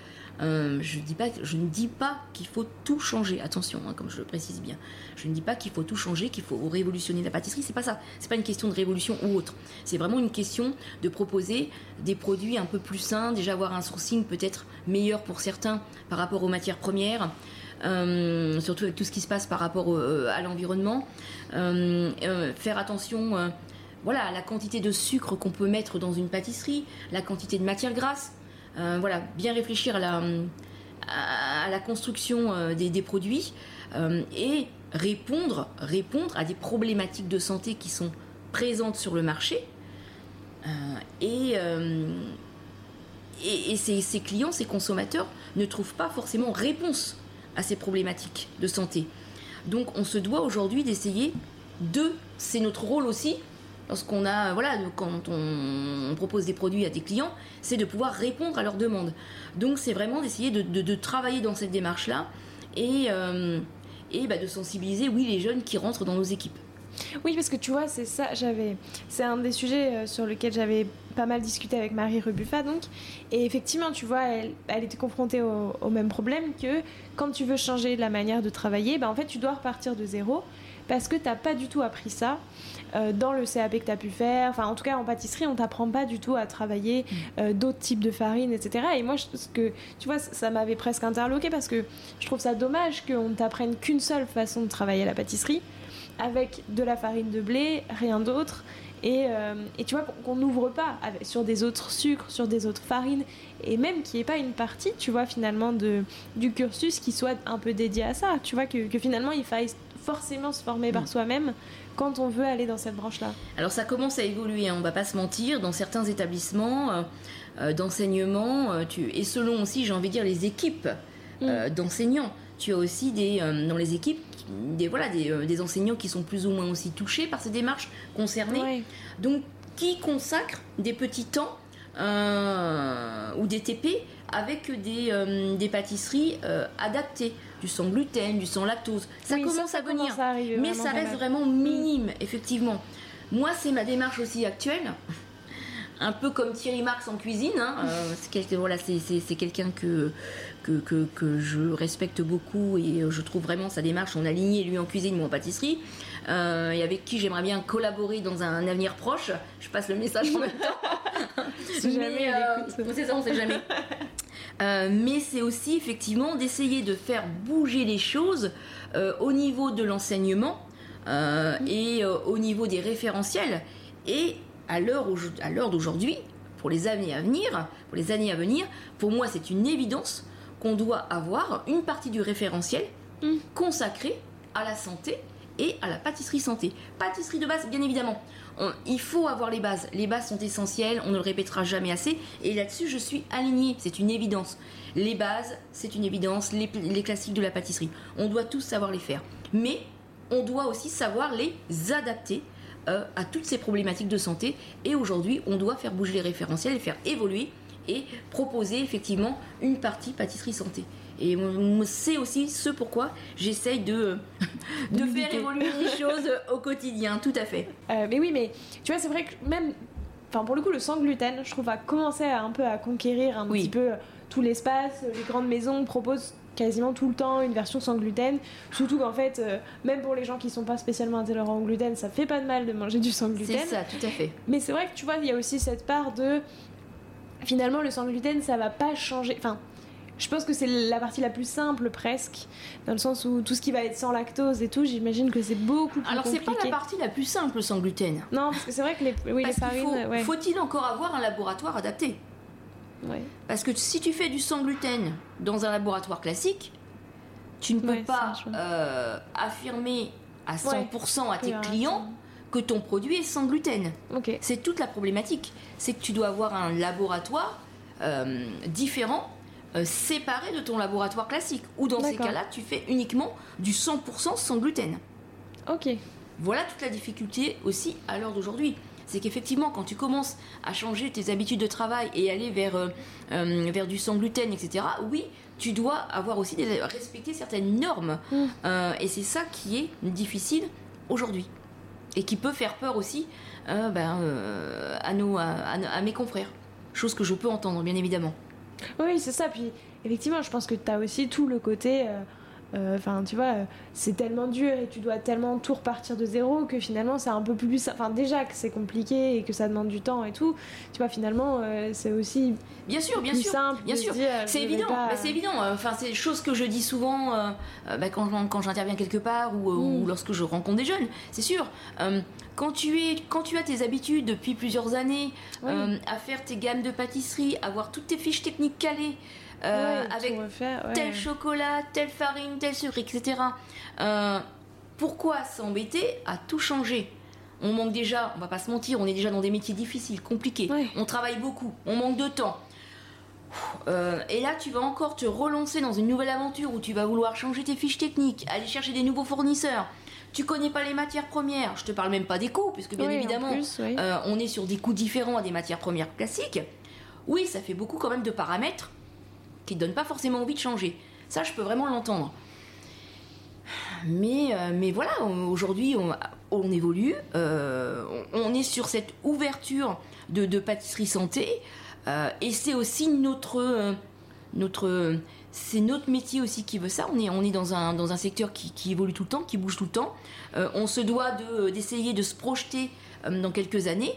Euh, je, ne dis pas qu'il faut tout changer. Attention, hein, comme je le précise bien. Je ne dis pas qu'il faut tout changer, qu'il faut révolutionner la pâtisserie. C'est pas ça. C'est pas une question de révolution ou autre. C'est vraiment une question de proposer des produits un peu plus sains, déjà avoir un sourcing peut-être meilleur pour certains par rapport aux matières premières. Euh, surtout avec tout ce qui se passe par rapport euh, à l'environnement. faire attention voilà, la quantité de sucre qu'on peut mettre dans une pâtisserie, la quantité de matière grasse. Euh, voilà, bien réfléchir à la, construction euh, des, produits euh, et répondre, répondre à des problématiques de santé qui sont présentes sur le marché. et, et, ces, clients, ces consommateurs ne trouvent pas forcément réponse à ces problématiques de santé. Donc on se doit aujourd'hui d'essayer de, c'est notre rôle aussi, lorsqu'on a, voilà, quand on, propose des produits à des clients, c'est de pouvoir répondre à leurs demandes. Donc c'est vraiment d'essayer de, travailler dans cette démarche-là et, euh, bah, de sensibiliser, oui, les jeunes qui rentrent dans nos équipes. Oui, parce que tu vois, c'est ça, j'avais. C'est un des sujets euh, sur lequel j'avais pas mal discuté avec Marie Rebuffa, donc. Et effectivement, tu vois, elle, elle était confrontée au, au, même problème que quand tu veux changer la manière de travailler, bah, en fait, tu dois repartir de zéro parce que tu n'as pas du tout appris ça euh, dans le CAP que tu as pu faire. Enfin, en tout cas, en pâtisserie, on t'apprend pas du tout à travailler mm. euh, d'autres types de farine, etc. Et moi, ce que, tu vois, ça m'avait presque interloqué parce que je trouve ça dommage qu'on ne t'apprenne qu'une seule façon de travailler à la pâtisserie avec de la farine de blé, rien d'autre. Et, euh, et, tu vois, qu'on n'ouvre pas sur des autres sucres, sur des autres farines, et même qu'il n'y ait pas une partie, tu vois, finalement, de, du cursus qui soit un peu dédié à ça. Tu vois, que, que finalement, il faille forcément se former par mm. soi-même quand on veut aller dans cette branche-là Alors ça commence à évoluer, hein, on va pas se mentir, dans certains établissements euh, euh, d'enseignement, euh, et selon aussi, j'ai envie de dire, les équipes mm. d'enseignants. Tu as aussi des, dans les équipes des, voilà, des, enseignants qui sont plus ou moins aussi touchés par ces démarches concernées. Donc qui consacrent des petits temps ou des TP avec des, euh, des pâtisseries euh, adaptées, du sans gluten, du sans lactose. Ça commence à venir, mais ça reste vraiment minime, effectivement. Moi, c'est ma démarche aussi actuelle. [LAUGHS] Un peu comme Thierry Marx en cuisine. Hein. Euh, c'est voilà, quelqu'un que, que, que, que, je respecte beaucoup et je trouve vraiment sa démarche, son aligné, lui en cuisine, moi en pâtisserie. et avec qui j'aimerais bien collaborer dans un avenir proche. Je passe le message en même temps. [LAUGHS] si jamais c'est ça, on sait jamais. [LAUGHS] Euh, mais c'est aussi effectivement d'essayer de faire bouger les choses euh, au niveau de l'enseignement euh, et au niveau des référentiels. Et à l'heure d'aujourd'hui, pour les années à venir, pour les années à venir, pour moi c'est une évidence qu'on doit avoir une partie du référentiel mm. consacrée à la santé et à la pâtisserie santé. Pâtisserie de base, bien évidemment il faut avoir les bases. Les bases sont essentielles, on ne le répétera jamais assez. Et là-dessus, je suis alignée, c'est une évidence. Les bases, c'est une évidence, les, classiques de la pâtisserie. On doit tous savoir les faire. Mais on doit aussi savoir les adapter euh, à toutes ces problématiques de santé. Et aujourd'hui, on doit faire bouger les référentiels, les faire évoluer et proposer effectivement une partie pâtisserie santé. Et c'est aussi ce pourquoi j'essaye de, [LAUGHS] de faire évoluer les [LAUGHS] choses au quotidien, tout à fait. Euh, mais oui, mais tu vois, c'est vrai que même, enfin pour le coup, le sans gluten, je trouve, a commencé un peu à conquérir un petit peu tout l'espace. Les grandes maisons proposent quasiment tout le temps une version sans gluten. Surtout qu'en fait, euh, même pour les gens qui sont pas spécialement intolérants au gluten, ça fait pas de mal de manger du sans gluten. C'est ça, tout à fait. Mais c'est vrai que tu vois, il y a aussi cette part de finalement le sans gluten, ça va pas changer. Enfin, je pense que c'est la partie la plus simple presque, dans le sens où tout ce qui va être sans lactose et tout, j'imagine que c'est beaucoup plus Alors c'est pas la partie la plus simple sans gluten. Non, parce que c'est vrai que les, oui, les farines. Faut-il encore avoir un laboratoire adapté ouais. Parce que si tu fais du sans gluten dans un laboratoire classique, tu ne peux pas euh, affirmer à 100% à tes clients que ton produit est sans gluten. C'est toute la problématique. C'est que tu dois avoir un laboratoire euh, différent euh, séparé de ton laboratoire classique. Ou dans ces cas-là, tu fais uniquement du 100% sans gluten. Ok. Voilà toute la difficulté aussi à l'heure d'aujourd'hui. C'est qu'effectivement, quand tu commences à changer tes habitudes de travail et aller vers, euh, vers du sans gluten, etc., oui, tu dois avoir aussi des, respecter certaines normes. Mm. et c'est ça qui est difficile aujourd'hui. Et qui peut faire peur aussi ben, à, nos, à mes confrères. Chose que je peux entendre, bien évidemment. Oui, c'est ça. Puis effectivement, je pense que tu as aussi tout le côté. Euh, euh, enfin, tu vois, c'est tellement dur et tu dois tellement tout repartir de zéro que finalement c'est un peu plus. Enfin, déjà que c'est compliqué et que ça demande du temps et tout, tu vois, finalement euh, c'est aussi. Bien sûr, bien sûr. Simple bien sûr. C'est évident, bah, c'est évident. Enfin, c'est chose que je dis souvent bah, quand, quand j'interviens quelque part ou, ou, mm. lorsque je rencontre des jeunes, c'est sûr quand tu, es, quand tu as tes habitudes depuis plusieurs années euh, à faire tes gammes de pâtisserie, avoir toutes tes fiches techniques calées, euh, avec tel chocolat, telle farine, tel sucre, etc. Euh, pourquoi s'embêter à tout changer? On manque déjà, on va pas se mentir, on est déjà dans des métiers difficiles, compliqués. On travaille beaucoup, on manque de temps. et là, tu vas encore te relancer dans une nouvelle aventure où tu vas vouloir changer tes fiches techniques, aller chercher des nouveaux fournisseurs, tu connais pas les matières premières, je te parle même pas des coûts, puisque bien évidemment, euh, on est sur des coûts différents à des matières premières classiques. Oui, ça fait beaucoup quand même de paramètres qui ne donnent pas forcément envie de changer. Ça, je peux vraiment l'entendre. Mais, euh, voilà, aujourd'hui, on évolue, on, est sur cette ouverture de, pâtisserie santé, et c'est aussi notre métier aussi qui veut ça. On est, dans un secteur qui, évolue tout le temps, qui bouge tout le temps. on se doit d'essayer de, se projeter dans quelques années.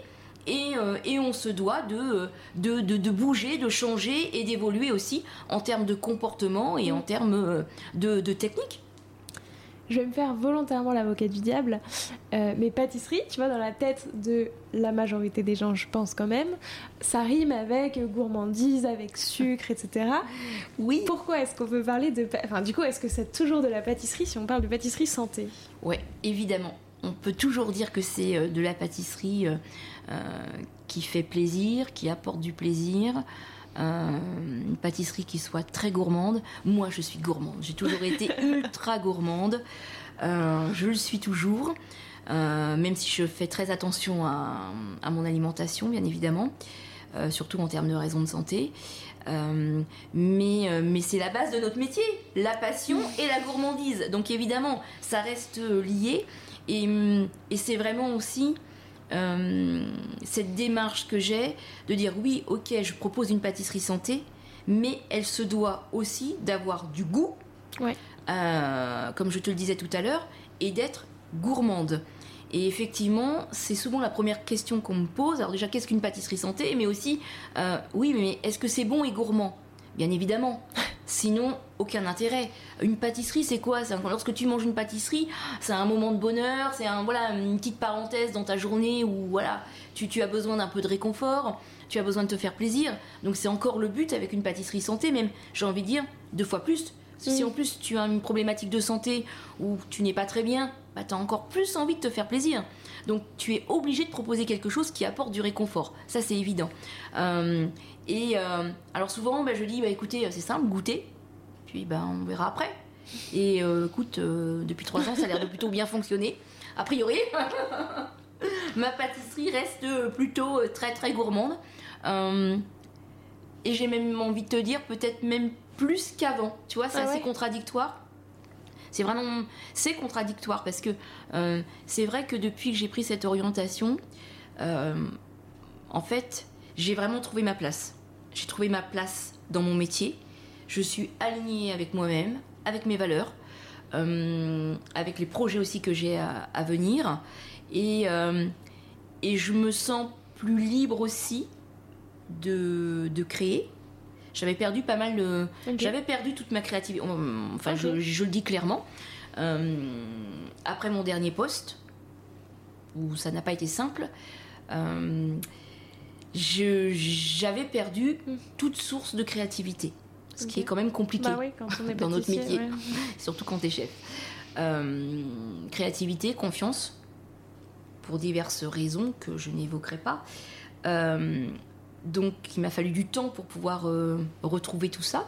Euh, et, on se doit de, de, bouger, de changer et d'évoluer aussi en termes de comportement et en termes euh, de, technique. Je vais me faire volontairement l'avocat du diable, euh, mais pâtisserie, tu vois, dans la tête de la majorité des gens, je pense quand même, ça rime avec gourmandise, avec sucre, etc. [LAUGHS] Oui. Pourquoi est-ce qu'on peut parler de... Enfin, du coup, est-ce que c'est toujours de la pâtisserie si on parle de pâtisserie santé? Ouais, évidemment on peut toujours dire que c'est de la pâtisserie qui fait plaisir, qui apporte du plaisir. une pâtisserie qui soit très gourmande. Moi, je suis gourmande. J'ai toujours été [LAUGHS] ultra gourmande. je le suis toujours, même si je fais très attention à, mon alimentation, bien évidemment, surtout en termes de raisons de santé. mais, mais c'est la base de notre métier, la passion et la gourmandise. Donc évidemment, ça reste lié. Et, c'est vraiment aussi euh, cette démarche que j'ai de dire oui, ok, je propose une pâtisserie santé, mais elle se doit aussi d'avoir du goût, euh, comme je te le disais tout à l'heure, et d'être gourmande. Et effectivement, c'est souvent la première question qu'on me pose. Alors déjà, qu'est-ce qu'une pâtisserie santé? Mais aussi, euh, oui, mais est-ce que c'est bon et gourmand? Bien évidemment. Sinon, aucun intérêt. Une pâtisserie, c'est quoi? Lorsque tu manges une pâtisserie, c'est un moment de bonheur, c'est un, voilà, une petite parenthèse dans ta journée où voilà, tu, tu as besoin d'un peu de réconfort, tu as besoin de te faire plaisir. Donc c'est encore le but avec une pâtisserie santé, même, j'ai envie de dire, deux fois plus. Si en plus tu as une problématique de santé ou tu n'es pas très bien, bah, tu as encore plus envie de te faire plaisir. Donc tu es obligé de proposer quelque chose qui apporte du réconfort. Ça c'est évident. Euh, et euh, alors souvent bah, je dis bah, écoutez c'est simple, goûtez, puis bah, on verra après. Et euh, écoute, depuis trois ans ça a l'air de plutôt bien fonctionner. A priori, [LAUGHS] ma pâtisserie reste plutôt très très gourmande. et j'ai même envie de te dire peut-être même plus qu'avant. Tu vois, c'est ah assez contradictoire. C'est vraiment c'est contradictoire parce que euh, c'est vrai que depuis que j'ai pris cette orientation, euh, en fait, j'ai vraiment trouvé ma place. J'ai trouvé ma place dans mon métier. Je suis alignée avec moi-même, avec mes valeurs, euh, avec les projets aussi que j'ai à, venir. Et, et je me sens plus libre aussi de, de créer j'avais perdu pas mal de. J'avais perdu toute ma créativité. Enfin, je, le dis clairement. Euh, après mon dernier poste, où ça n'a pas été simple, euh, j'avais perdu hmm. toute source de créativité. Ce qui est quand même compliqué bah [LAUGHS] dans notre métier, [LAUGHS] surtout quand tu es chef. Euh, créativité, confiance, pour diverses raisons que je n'évoquerai pas. Donc il m'a fallu du temps pour pouvoir euh, retrouver tout ça.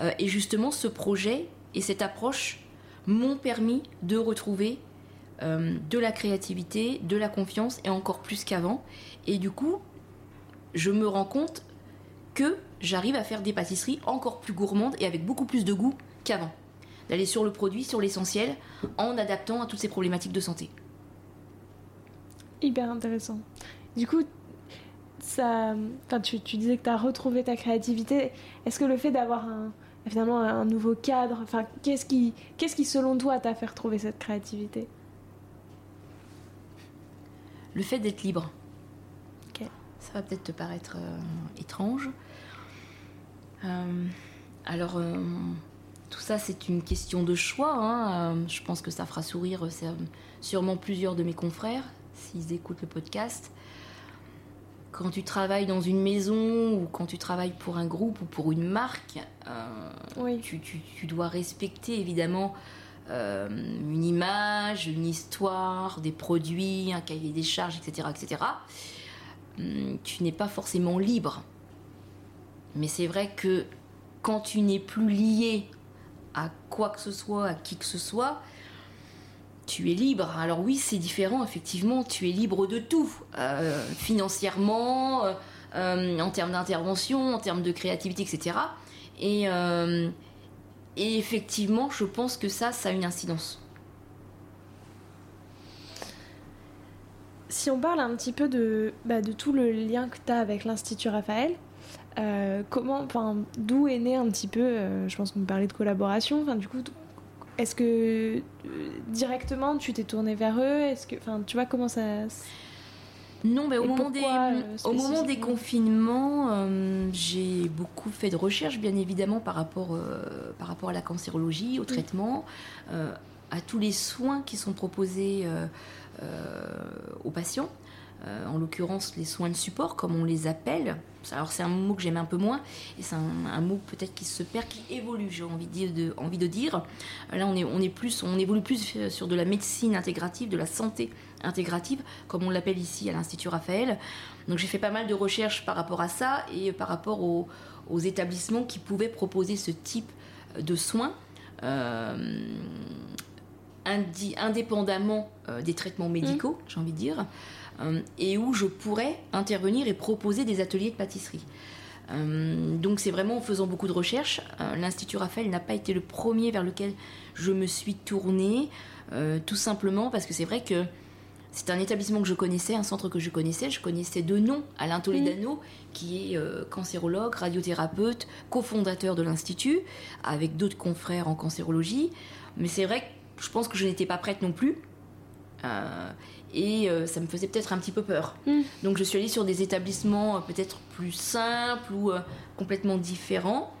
Euh, et justement, ce projet et cette approche m'ont permis de retrouver euh, de la créativité, de la confiance et encore plus qu'avant. Et du coup, je me rends compte que j'arrive à faire des pâtisseries encore plus gourmandes et avec beaucoup plus de goût qu'avant. D'aller sur le produit, sur l'essentiel, en adaptant à toutes ces problématiques de santé. Hyper intéressant. Du coup, ça, tu, disais que tu as retrouvé ta créativité. Est-ce que le fait d'avoir un, finalement un nouveau cadre, enfin, qu'est-ce qui, qu'est-ce qui selon toi t'a fait retrouver cette créativité? Le fait d'être libre. Ça va peut-être te paraître euh, étrange. Euh, alors, euh, tout ça, c'est une question de choix. Hein. je pense que ça fera sourire sûrement plusieurs de mes confrères s'ils écoutent le podcast quand tu travailles dans une maison ou quand tu travailles pour un groupe ou pour une marque, euh, tu, dois respecter évidemment euh, une image, une histoire, des produits, un cahier des charges, etc. etc. Hum, tu n'es pas forcément libre. Mais c'est vrai que quand tu n'es plus lié à quoi que ce soit, à qui que ce soit, tu es libre. Alors oui, c'est différent, effectivement, tu es libre de tout, euh, financièrement, euh, euh, en termes d'intervention, en termes de créativité, etc. Et, effectivement, je pense que ça, ça a une incidence. si on parle un petit peu de, bah, tout le lien que tu as avec l'Institut Raphaël, comment, d'où est né un petit peu, je pense qu'on parlait de collaboration, du coup, est-ce que euh, directement tu t'es tourné vers eux? Est-ce que, enfin, tu vois comment ça non, mais au, moment, des, au moment des confinements, j'ai beaucoup fait de recherches, bien évidemment, par rapport, par rapport à la cancérologie, au traitement, à tous les soins qui sont proposés aux patients. Euh, en l'occurrence les soins de support, comme on les appelle. Alors c'est un mot que j'aime un peu moins, et c'est un, mot peut-être qui se perd, qui évolue, j'ai envie de, dire. Là on, est, plus, on évolue plus sur de la médecine intégrative, de la santé intégrative, comme on l'appelle ici à l'Institut Raphaël. Donc j'ai fait pas mal de recherches par rapport à ça, et par rapport aux, établissements qui pouvaient proposer ce type de soins. Euh, indépendamment euh, des traitements médicaux, j'ai envie de dire. Euh, et où je pourrais intervenir et proposer des ateliers de pâtisserie. Euh, donc c'est vraiment en faisant beaucoup de recherches. Euh, L'Institut Raphaël n'a pas été le premier vers lequel je me suis tournée, tout simplement parce que c'est vrai que c'est un établissement que je connaissais, un centre que je connaissais. Je connaissais de nom Alain Toledano, qui est cancérologue, radiothérapeute, cofondateur de l'Institut, avec d'autres confrères en cancérologie. Mais c'est vrai que je pense que je n'étais pas prête non plus et euh, ça me faisait peut-être un petit peu peur. Hmm. Donc je suis allée sur des établissements euh, peut-être plus simples ou euh, complètement différents.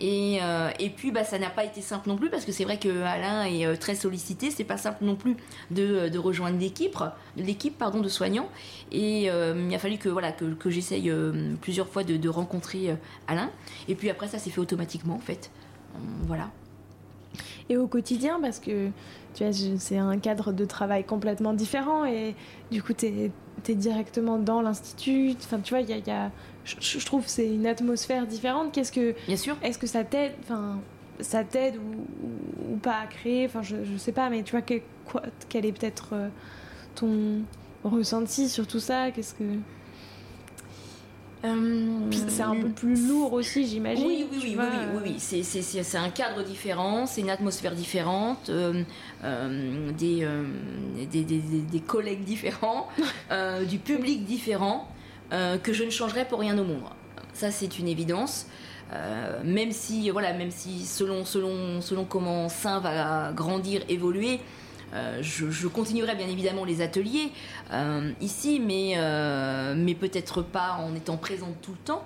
Et, et, puis bah, ça n'a pas été simple non plus parce que c'est vrai que Alain est très sollicité, c'est pas simple non plus de, de rejoindre l'équipe, l'équipe pardon de soignants. Et il a fallu que voilà que, que j'essaye plusieurs fois de, de, rencontrer Alain. Et puis après ça s'est fait automatiquement en fait. voilà. Et au quotidien parce que tu vois, c'est un cadre de travail complètement différent et du coup, tu es, directement dans l'institut. Enfin, tu vois, il y a, je, trouve c'est une atmosphère différente. Qu'est-ce que. Bien sûr. Est-ce que ça t'aide Enfin, ça t'aide ou, pas à créer? Enfin, je, je sais pas, mais tu vois, quoi, quel est peut-être euh, ton ressenti sur tout ça? Qu'est-ce que. Euh, c'est un peu plus lourd aussi, j'imagine. Oui, oui, oui, oui, oui, C'est un cadre différent, c'est une atmosphère différente, euh, euh, des, des, des, des, collègues différents, [LAUGHS] du public différent, que je ne changerai pour rien au monde. Ça, c'est une évidence. même si, voilà, même si selon, selon, selon comment Saint va grandir, évoluer, euh, je, continuerai bien évidemment les ateliers euh, ici, mais, euh, mais peut-être pas en étant présente tout le temps.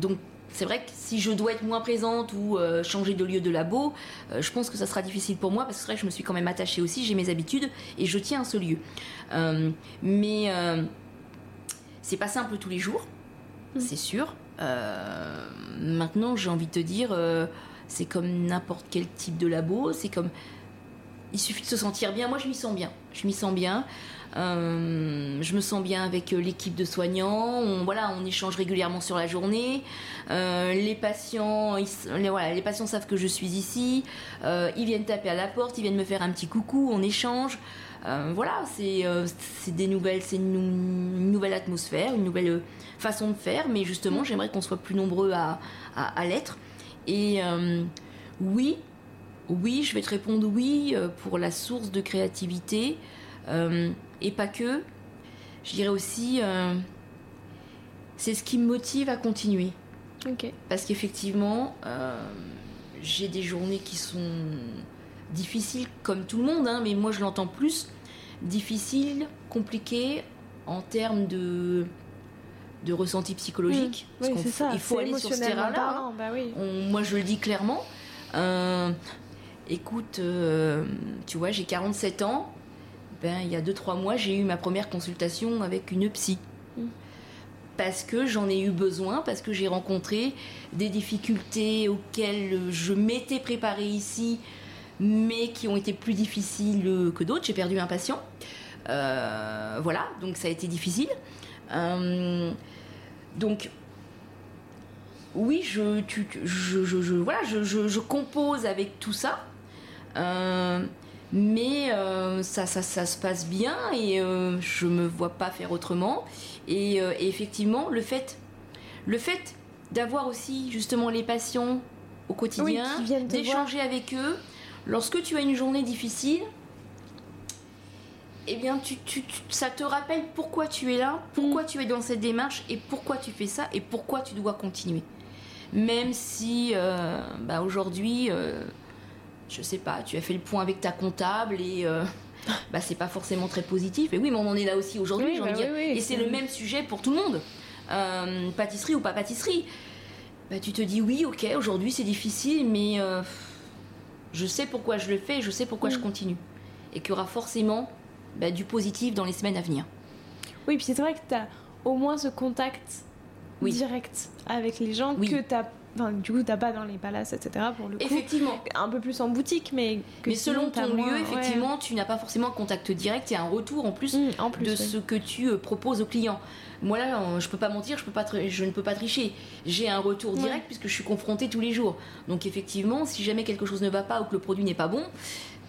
donc c'est vrai que si je dois être moins présente ou changer de lieu de labo, je pense que ça sera difficile pour moi parce que c'est vrai que je me suis quand même attachée aussi, j'ai mes habitudes et je tiens à ce lieu. mais c'est pas simple tous les jours, mmh. c'est sûr. maintenant, j'ai envie de te dire, c'est comme n'importe quel type de labo, c'est comme il suffit de se sentir bien. Moi, je m'y sens bien. Je m'y sens bien. Euh, je me sens bien avec euh, l'équipe de soignants. On, voilà, on échange régulièrement sur la journée. Euh, les patients, les, voilà, les patients savent que je suis ici. ils viennent taper à la porte, ils viennent me faire un petit coucou, on échange. voilà, c'est des nouvelles, c'est une, nouvelle atmosphère, une nouvelle façon de faire. Mais justement, j'aimerais qu'on soit plus nombreux à, à, à l'être. Et oui, oui, je vais te répondre oui euh, pour la source de créativité euh, et pas que. Je dirais aussi, euh, c'est ce qui me motive à continuer. Parce qu'effectivement, j'ai des journées qui sont difficiles comme tout le monde, hein, mais moi je l'entends plus difficiles, compliquées en termes de de ressenti psychologique. Mmh. oui, ça. Il faut aller sur ce terrain-là. Hein. Bah moi, je le dis clairement écoute, euh, tu vois, j'ai 47 ans. Ben, il y a 2-3 mois, j'ai eu ma première consultation avec une psy. Mm. Parce que j'en ai eu besoin, parce que j'ai rencontré des difficultés auxquelles je m'étais préparée ici, mais qui ont été plus difficiles que d'autres. J'ai perdu un patient. Euh, voilà, donc ça a été difficile. Euh, donc, oui, je, je, voilà, je, compose avec tout ça. Euh, mais euh, ça, ça, ça, se passe bien et euh, je me vois pas faire autrement. Et, effectivement, le fait, le fait d'avoir aussi justement les patients au quotidien, d'échanger avec eux, lorsque tu as une journée difficile, eh bien, tu, tu- tu- ça te rappelle pourquoi tu es là, pourquoi Mm. tu es dans cette démarche et pourquoi tu fais ça et pourquoi tu dois continuer. Même si euh, bah, aujourd'hui, euh, je sais pas, tu as fait le point avec ta comptable et euh, [LAUGHS] bah, c'est pas forcément très positif. Et oui, mais on en est là aussi aujourd'hui, Oui, j'ai envie bah oui, oui, et c'est le même sujet pour tout le monde. Euh, pâtisserie ou pas pâtisserie. Bah, tu te dis oui, ok, aujourd'hui c'est difficile, mais euh, je sais pourquoi je le fais, je sais pourquoi je Mm. continue. Et qu'il y aura forcément bah, du positif dans les semaines à venir. Oui, puis c'est vrai que tu as au moins ce contact direct avec les gens que tu Enfin, du coup, t'as pas dans les palaces, etc. pour le coup. Effectivement. Un peu plus en boutique, mais que Mais sinon, selon ton moins- lieu, ouais. effectivement, tu n'as pas forcément un contact direct et un retour en plus Mm, en plus, de oui. ce que tu euh, proposes au client. Moi là, euh, je peux pas mentir, je, peux pas je ne peux pas tricher. J'ai un retour Ouais. direct puisque je suis confrontée tous les jours. Donc effectivement, si jamais quelque chose ne va pas ou que le produit n'est pas bon,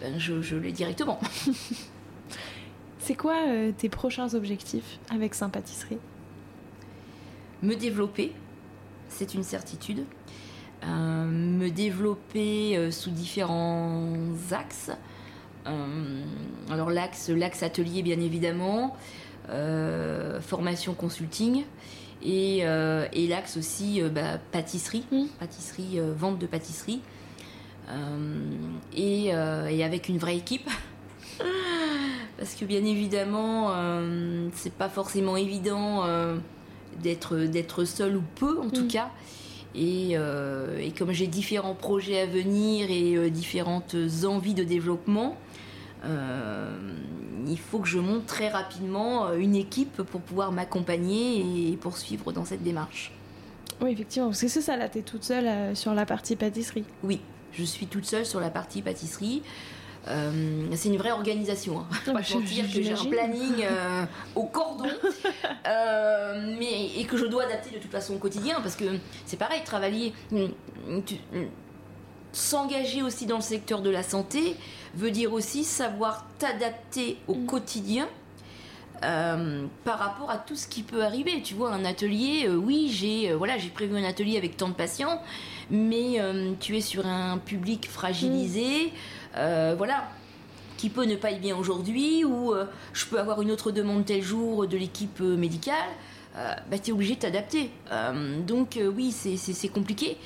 ben, je, je l'ai directement. [LAUGHS] C'est quoi euh, tes prochains objectifs avec Sympathisserie? Me développer, c'est une certitude. Euh, me développer euh, sous différents axes. Euh, alors l'axe, l'axe atelier bien évidemment, formation consulting et, et l'axe aussi bah, pâtisserie, Mm. pâtisserie, vente de pâtisserie et, et avec une vraie équipe. [LAUGHS] Parce que bien évidemment, c'est pas forcément évident d'être d'être seul ou peu en tout Mm. cas. Et, euh, et comme j'ai différents projets à venir et euh, différentes envies de développement, euh, il faut que je monte très rapidement une équipe pour pouvoir m'accompagner et poursuivre dans cette démarche. Oui, effectivement, parce que c'est ça, là, t'es toute seule sur la partie pâtisserie. Oui, je suis toute seule sur la partie pâtisserie. Euh, c'est une vraie organisation. Hein. Faut pas Ah, te mentir que j'ai un planning [LAUGHS] euh, au cordon, euh, mais et que je dois adapter de toute façon au quotidien parce que c'est pareil, travailler, mm, mm, s'engager aussi dans le secteur de la santé veut dire aussi savoir t'adapter au Mm. quotidien. Euh, par rapport à tout ce qui peut arriver, tu vois, un atelier, euh, oui, j'ai euh, voilà, j'ai prévu un atelier avec tant de patients, mais tu es sur un public fragilisé, euh, voilà, qui peut ne pas y bien aujourd'hui, ou je peux avoir une autre demande tel jour de l'équipe médicale, bah, tu es obligé de t'adapter. Donc oui, c'est- compliqué.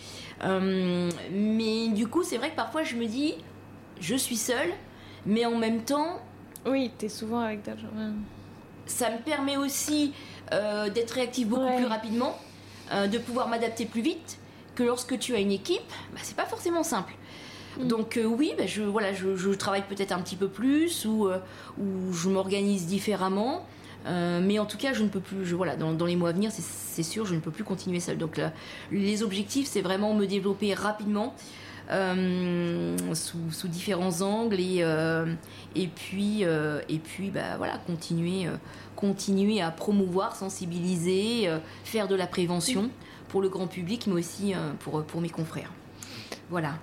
Mais du coup, c'est vrai que parfois je me dis, je suis seule, mais en même temps, Oui, t'es souvent avec d'autres gens. ouais. Ça me permet aussi euh, d'être réactif beaucoup Ouais. plus rapidement, euh, de pouvoir m'adapter plus vite que lorsque tu as une équipe, bah, c'est pas forcément simple. Mm. Donc euh, oui, bah, je, voilà, je, je travaille peut-être un petit peu plus ou, ou je m'organise différemment. Mais en tout cas, je ne peux plus. Je, voilà, dans, dans les mois à venir, c'est- sûr, je ne peux plus continuer seule. Donc là, les objectifs, c'est vraiment me développer rapidement sous, sous différents angles et, euh, et puis, euh, et puis bah, voilà, continuer, euh, continuer à promouvoir, sensibiliser, euh, faire de la prévention pour le grand public, mais aussi euh, pour, pour mes confrères. Voilà.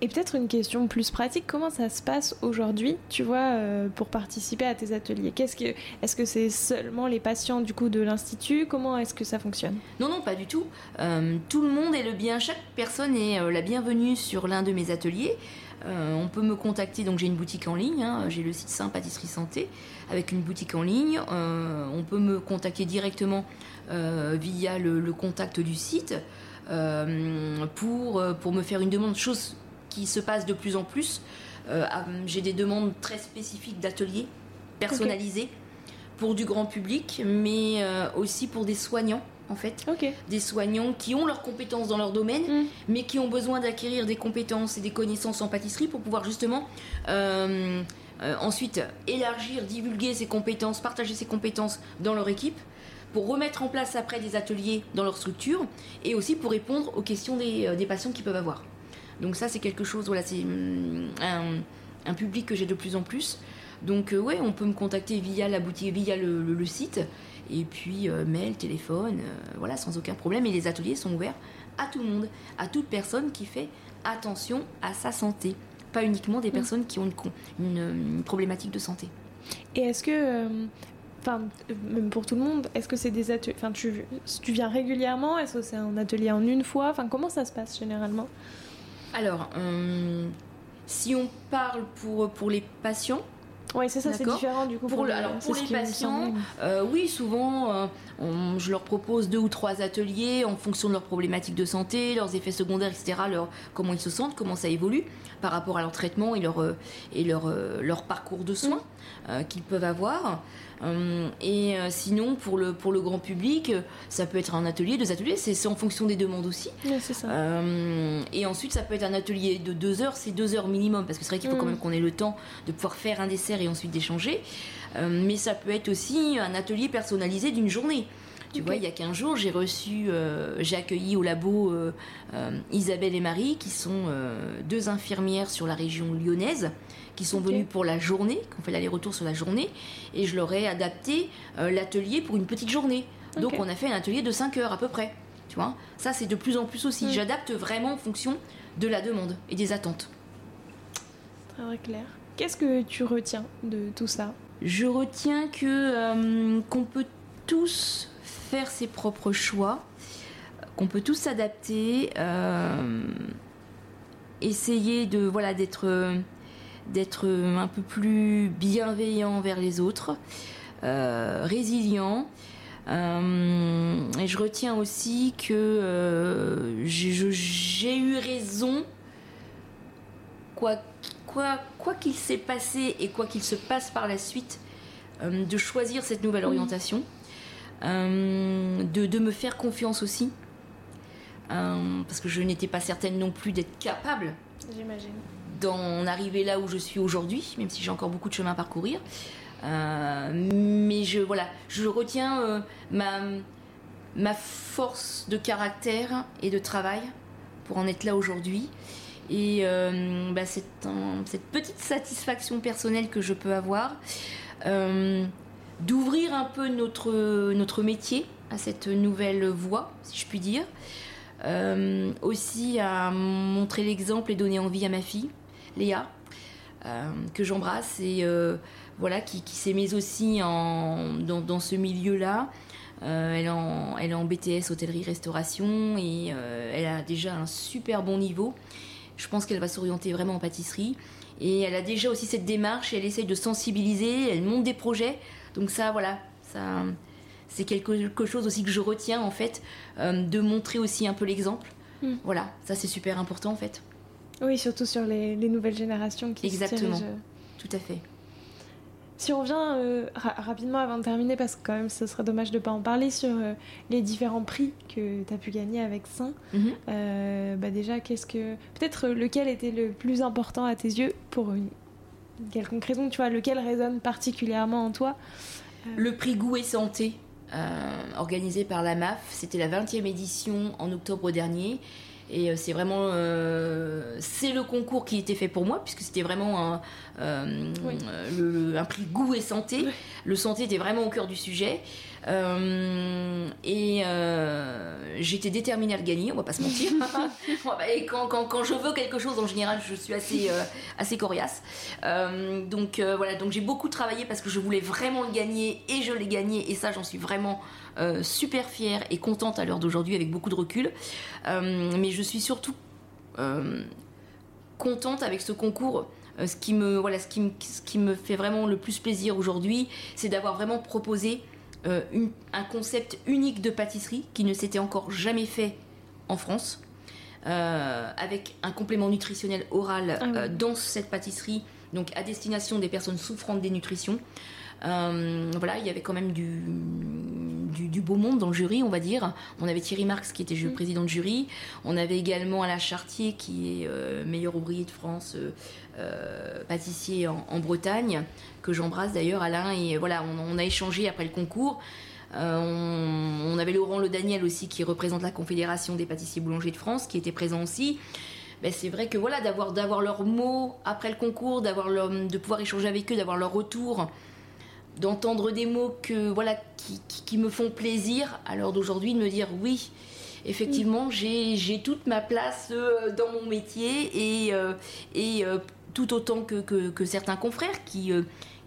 Et peut-être une question plus pratique, comment ça se passe aujourd'hui, tu vois, euh, pour participer à tes ateliers? Qu'est-ce que, Est-ce que c'est seulement les patients du coup de l'Institut? Comment est-ce que ça fonctionne? Non, non, pas du tout. Euh, tout le monde est le bien. Chaque personne est euh, la bienvenue sur l'un de mes ateliers. On peut me contacter, donc j'ai une boutique en ligne, hein, j'ai le site Saint Pâtisserie Santé avec une boutique en ligne. On peut me contacter directement via le, contact du site pour, pour me faire une demande, chose qui se passe de plus en plus. Euh, j'ai des demandes très spécifiques d'ateliers personnalisés pour du grand public, mais euh, aussi pour des soignants en fait des soignants qui ont leurs compétences dans leur domaine, Mm. mais qui ont besoin d'acquérir des compétences et des connaissances en pâtisserie pour pouvoir justement euh, ensuite élargir, divulguer ces compétences, partager ces compétences dans leur équipe, pour remettre en place après des ateliers dans leur structure, et aussi pour répondre aux questions des, des patients qu'ils peuvent avoir. Donc ça c'est quelque chose, voilà, c'est hum, un, un public que j'ai de plus en plus. Donc euh, ouais, on peut me contacter via la boutique, via le, le- le site, et puis euh, mail, téléphone, euh, voilà, sans aucun problème. Et les ateliers sont ouverts à tout le monde, à toute personne qui fait attention à sa santé, pas uniquement des personnes qui ont une, con- une, une problématique de santé. Et est-ce que, euh, enfin, même pour tout le monde, est-ce que c'est des ateliers, enfin, tu, tu viens régulièrement? Est-ce que c'est un atelier en une fois? Enfin, comment ça se passe généralement? Alors, si on parle pour, pour les patients, Oui, c'est ça, c'est différent du coup. Pour, le, alors, pour les patients, euh, oui, souvent, euh, je leur propose deux ou trois ateliers en fonction de leurs problématiques de santé, leurs effets secondaires, etc., leur, comment ils se sentent, comment ça évolue par rapport à leur traitement et leur, euh, et leur, leur parcours de soins mm. qu'ils peuvent avoir. Et sinon, pour le, pour le grand public, ça peut être un atelier, deux ateliers, c'est en fonction des demandes aussi. ça. et ensuite, ça peut être un atelier de deux heures, c'est deux heures minimum, parce que c'est vrai qu'il faut quand mm. même qu'on ait le temps de pouvoir faire un dessert et ensuite d'échanger. Euh, mais ça peut être aussi un atelier personnalisé d'une journée. Tu vois, il y a 15 jours, j'ai reçu, euh, j'ai accueilli au labo euh, Isabelle et Marie, qui sont deux infirmières sur la région lyonnaise, qui sont venues pour la journée, qui ont fait l'aller-retour sur la journée, et je leur ai adapté l'atelier pour une petite journée. Donc on a fait un atelier de 5 heures à peu près. Tu vois, ça c'est de plus en plus aussi. Mm. J'adapte vraiment en fonction de la demande et des attentes. Très clair. Qu'est-ce que tu retiens de tout ça? Je retiens que euh, qu'on peut tous faire ses propres choix, qu'on peut tous s'adapter, euh, essayer de voilà d'être d'être un peu plus bienveillant vers les autres, euh, résilient. et je retiens aussi que j'ai eu raison, quoi quoi quoi qu'il s'est passé et quoi qu'il se passe par la suite, euh, de choisir cette nouvelle orientation, euh, de, me faire confiance aussi, euh, parce que je n'étais pas certaine non plus d'être capable. J'imagine. D'en arriver là où je suis aujourd'hui, même si j'ai encore beaucoup de chemin à parcourir. mais je voilà, je retiens ma ma force de caractère et de travail pour en être là aujourd'hui et euh, bah, cette petite satisfaction personnelle que je peux avoir euh, d'ouvrir un peu notre, notre métier à cette nouvelle voie, si je puis dire. Euh, aussi à montrer l'exemple et donner envie à ma fille, Léa, que j'embrasse et voilà, qui, s'est mise aussi en, dans, ce milieu-là. elle, est en, elle est en BTS hôtellerie-restauration et elle a déjà un super bon niveau. Je pense qu'elle va s'orienter vraiment en pâtisserie. Et elle a déjà aussi cette démarche, elle essaye de sensibiliser, elle monte des projets. Donc ça, voilà, ça, c'est quelque chose aussi que je retiens en fait, euh, de montrer aussi un peu l'exemple. Hmm. Voilà, ça c'est super important en fait. Oui, surtout sur les, nouvelles générations qui Exactement. Se Tout à fait. Si on revient euh, rapidement avant de terminer, parce que quand même ce serait dommage de ne pas en parler, sur euh, les différents prix que tu as pu gagner avec Saint, mhm. euh, bah déjà, qu'est-ce que. Peut-être lequel était le plus important à tes yeux pour une, quelconque raison, tu vois, lequel résonne particulièrement en toi Le prix Goût et Santé, organisé par la MAF, c'était la 20e édition en octobre dernier. Et euh, c'est vraiment euh, c'est le concours qui était fait pour moi puisque c'était vraiment un, euh, un prix goût et santé. Le santé était vraiment au cœur du sujet. et j'étais déterminée à le gagner, on va pas se mentir. [LAUGHS] et quand, quand, quand, je veux quelque chose, en général, je suis assez, assez coriace. donc voilà, donc j'ai beaucoup travaillé parce que je voulais vraiment le gagner et je l'ai gagné. Et ça, j'en suis vraiment euh, super fière et contente à l'heure d'aujourd'hui avec beaucoup de recul. Euh, mais je suis surtout euh, contente avec ce concours. ce, qui me, voilà, ce, qui me, ce qui me fait vraiment le plus plaisir aujourd'hui, c'est d'avoir vraiment proposé un concept unique de pâtisserie qui ne s'était encore jamais fait en France. avec un complément nutritionnel oral ah dans cette pâtisserie, donc à destination des personnes souffrant de dénutrition. Euh, voilà, il y avait quand même du, du, beau monde dans le jury, on va dire. On avait Thierry Marx qui était mm. président de jury. On avait également Alain Chartier qui est euh, meilleur ouvrier de France, euh, pâtissier en, Bretagne, que j'embrasse d'ailleurs Alain. Et voilà, on, a échangé après le concours. on, avait Laurent Le Daniel aussi qui représente la Confédération des pâtissiers boulangers de France qui était présent aussi. Ben, c'est vrai que voilà d'avoir d'avoir leurs mots après le concours, d'avoir de pouvoir échanger avec eux, d'avoir leur retour d'entendre des mots que voilà qui, me font plaisir à l'heure d'aujourd'hui de me dire oui effectivement mm. j'ai toute ma place euh, dans mon métier et, euh, et euh, tout autant que, que, certains confrères qui,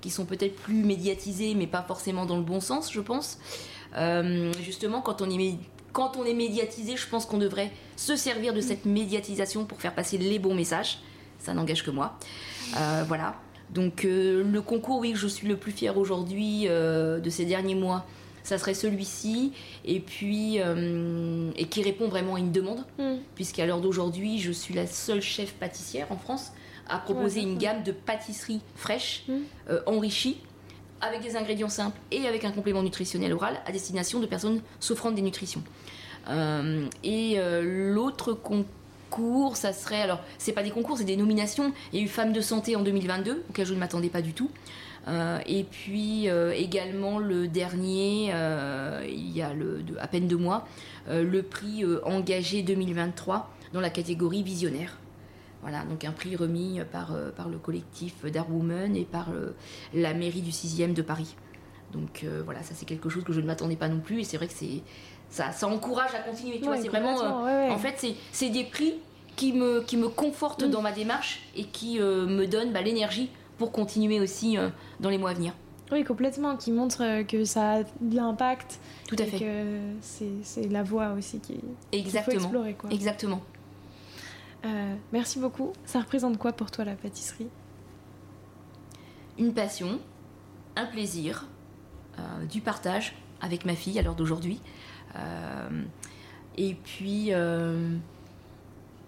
qui sont peut-être plus médiatisés mais pas forcément dans le bon sens je pense justement quand on est quand on est médiatisé je pense qu'on devrait se servir de mm. cette médiatisation pour faire passer les bons messages ça n'engage que moi voilà Donc le concours, oui, je suis le plus fier aujourd'hui de ces derniers mois, ça serait celui-ci, et puis et qui répond vraiment à une demande, mm. puisqu'à l'heure d'aujourd'hui, je suis la seule chef pâtissière en France à proposer une gamme de pâtisseries fraîches, mm. enrichies avec des ingrédients simples et avec un complément nutritionnel oral à destination de personnes souffrant de dénutrition. Euh, et euh, l'autre concours, ça serait alors c'est pas des concours, c'est des nominations. Il y a eu Femmes de santé en 2022 auquel je ne m'attendais pas du tout. Euh, et puis également le dernier, il y a à peine deux mois, le prix engagé 2023 dans la catégorie visionnaire. Voilà, donc un prix remis par, euh, par le collectif Women et par euh, la mairie du 6e de Paris. Donc euh, voilà, ça c'est quelque chose que je ne m'attendais pas non plus et c'est vrai que c'est ça, ça encourage à continuer. Tu vois, c'est vraiment, en fait, c'est des prix qui me, qui me confortent mm. dans ma démarche et qui me donnent bah, l'énergie pour continuer aussi dans les mois à venir. Oui, complètement, qui montre que ça a de l'impact. Tout à fait. que c'est la voie aussi qui, Exactement. faut explorer. Quoi. Exactement. Euh, merci beaucoup. Ça représente quoi pour toi la pâtisserie? Une passion, un plaisir, euh, du partage avec ma fille à l'heure d'aujourd'hui. Euh, et puis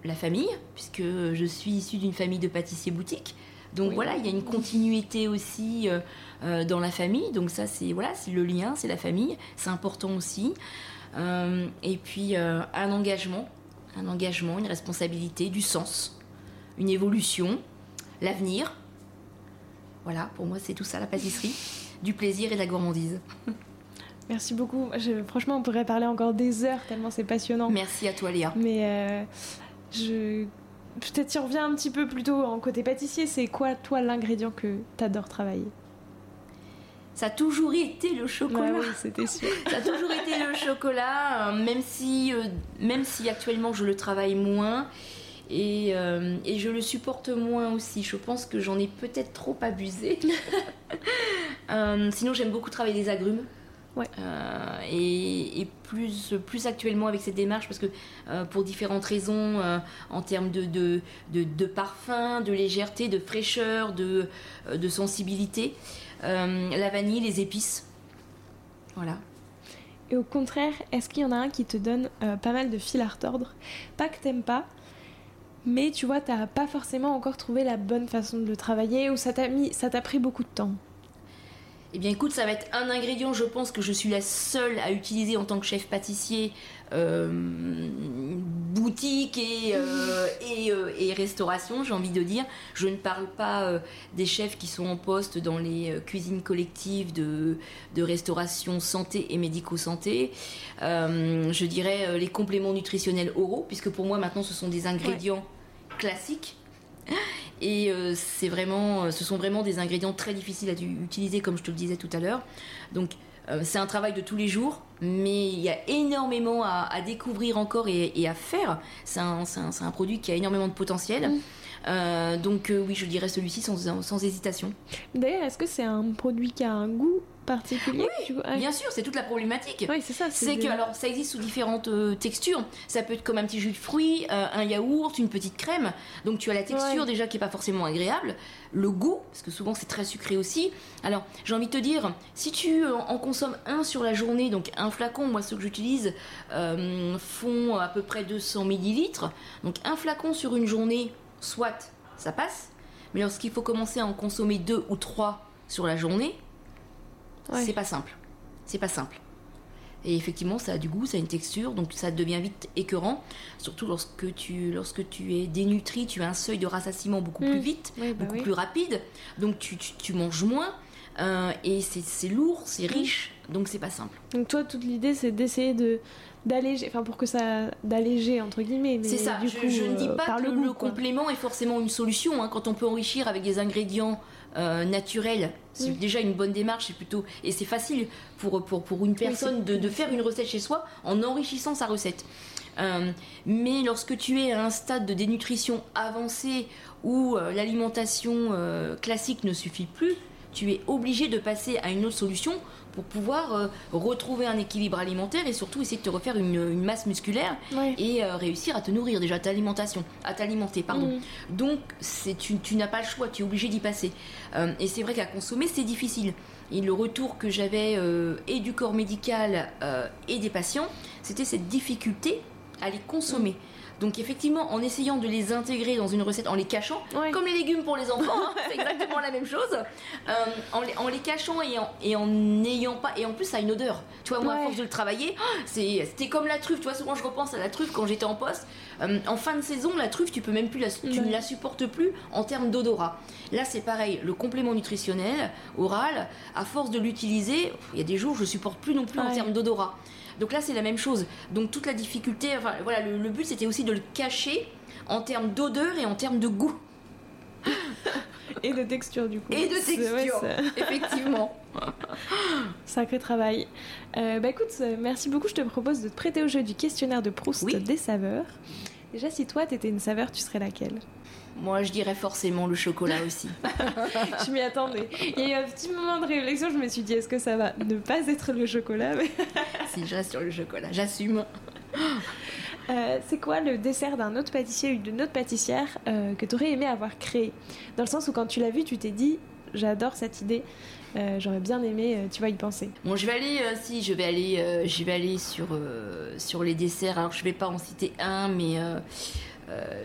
la famille, puisque je suis issue d'une famille de pâtissiers boutiques. Donc voilà, il y a une continuité aussi dans la famille. Donc ça, c'est voilà, c'est le lien, c'est la famille, c'est important aussi. et puis un engagement un engagement, une responsabilité, du sens, une évolution, l'avenir. Voilà, pour moi c'est tout ça la pâtisserie, du plaisir et de la gourmandise. Merci beaucoup. franchement, on pourrait parler encore des heures tellement c'est passionnant. Merci à toi Léa. Mais euh, je peut-être si on revient un petit peu plutôt en côté pâtissier, c'est quoi toi l'ingrédient que tu adores travailler? Ça a toujours été le chocolat. oui, c'était sûr. [LAUGHS] ça a toujours été le chocolat, euh, même si, euh, même si actuellement je le travaille moins. Et, euh, et, je le supporte moins aussi. Je pense que j'en ai peut-être trop abusé. [LAUGHS] sinon, j'aime beaucoup travailler les agrumes. Ouais. et, et, plus, plus actuellement avec cette démarche, parce que pour différentes raisons, en termes de, de, de, de, parfum, de légèreté, de fraîcheur, de, sensibilité, euh, la vanille, les épices. Voilà. Et au contraire, est-ce qu'il y en a un qui te donne euh, pas mal de fil à retordre? Pas que t'aimes pas, mais tu vois, t'as pas forcément encore trouvé la bonne façon de le travailler ou ça t'a mis, ça t'a pris beaucoup de temps. Eh bien écoute, ça va être un ingrédient, je pense que je suis la seule à utiliser en tant que chef pâtissier, euh, boutique et, euh, euh, et, restauration, j'ai envie de dire. Je ne parle pas des chefs qui sont en poste dans les cuisines collectives de, de restauration santé et médico-santé. je dirais les compléments nutritionnels oraux, puisque pour moi maintenant ce sont des ingrédients classiques et euh, c'est vraiment, euh, ce sont vraiment des ingrédients très difficiles à utiliser, comme je te le disais tout à l'heure. Donc, euh, c'est un travail de tous les jours, mais il y a énormément à, découvrir encore et, à faire. C'est un, un, produit qui a énormément de potentiel. Donc oui, je dirais celui-ci sans, sans hésitation. D'ailleurs, est-ce que c'est un produit qui a un goût particulier oui, bien sûr, c'est toute la problématique. Oui, c'est ça. C'est que alors ça existe sous différentes euh, textures. Ça peut être comme un petit jus de fruits, euh, un yaourt, une petite crème. Donc tu as la texture déjà qui est pas forcément agréable, le goût parce que souvent c'est très sucré aussi. Alors j'ai envie de te dire, si tu euh, en consommes un sur la journée, donc un flacon, moi ceux que j'utilise font à peu près 200 millilitres. Donc un flacon sur une journée, soit ça passe. Mais lorsqu'il faut commencer à en consommer deux ou trois sur la journée, c'est pas simple. C'est pas simple. Et effectivement, ça a du goût, ça a une texture, donc ça devient vite écœurant. Surtout lorsque tu, lorsque tu es dénutri, tu as un seuil de rassasiement beaucoup plus mm. vite, bah beaucoup plus rapide. Donc tu, tu, manges moins. Euh, et c'est lourd, c'est mm. riche, donc c'est pas simple. Donc toi, toute l'idée, c'est d'essayer de d'alléger, enfin pour que ça d'alléger entre guillemets. C'est ça. je, ne dis euh, pas que le, complément est forcément une solution. Hein, quand on peut enrichir avec des ingrédients euh, naturel. C'est déjà une bonne démarche, c'est plutôt et c'est facile pour, pour, pour une personne de, de, faire une recette chez soi en enrichissant sa recette. Euh, mais lorsque tu es à un stade de dénutrition avancé où euh, l'alimentation classique ne suffit plus, tu es obligé de passer à une autre solution pour pouvoir euh, retrouver un équilibre alimentaire et surtout essayer de te refaire une, masse musculaire et euh, réussir à te nourrir déjà ta alimentation, à t'alimenter, pardon. Mm. Donc c'est tu, tu n'as pas le choix, tu es obligé d'y passer. Euh, et c'est vrai qu'à consommer c'est difficile. Et le retour que j'avais et du corps médical et des patients, c'était cette difficulté à les consommer. Mm. Donc effectivement, en essayant de les intégrer dans une recette, en les cachant, comme les légumes pour les enfants, hein, [LAUGHS] c'est exactement la même chose, euh, en, les, cachant et en n'ayant pas, et en plus ça a une odeur. Tu vois, moi à force de le travailler, [GASPS] c'était comme la truffe. Tu vois, souvent je repense à la truffe quand j'étais en poste. Euh, en fin de saison, la truffe, tu peux même plus, la, tu ne la supportes plus en termes d'odorat. Là, c'est pareil, le complément nutritionnel oral, à force de l'utiliser, il y a des jours, je supporte plus non plus en termes d'odorat. Donc là, c'est la même chose. Donc toute la difficulté, enfin voilà, le, but c'était aussi de le cacher en termes d'odeur et en termes de goût. et de texture du coup. Et de texture, [LAUGHS] effectivement. Sacré travail. Euh, bah écoute, merci beaucoup. Je te propose de te prêter au jeu du questionnaire de Proust des saveurs. Déjà, si toi t'étais une saveur, tu serais laquelle? Moi, je dirais forcément le chocolat [LAUGHS] aussi. je m'y attendais. Il y a eu un petit moment de réflexion, je me suis dit, est-ce que ça va ne pas être le chocolat [LAUGHS] Si, je reste sur le chocolat, j'assume. [LAUGHS] Euh, c'est quoi le dessert d'un autre pâtissier ou d'une autre pâtissière euh, que tu aurais aimé avoir créé? Dans le sens où quand tu l'as vu, tu t'es dit, j'adore cette idée. Euh, j'aurais bien aimé, tu vois, y penser. Bon, je vais aller, si, je vais aller, je vais aller sur sur les desserts. Alors, je vais pas en citer un, mais euh,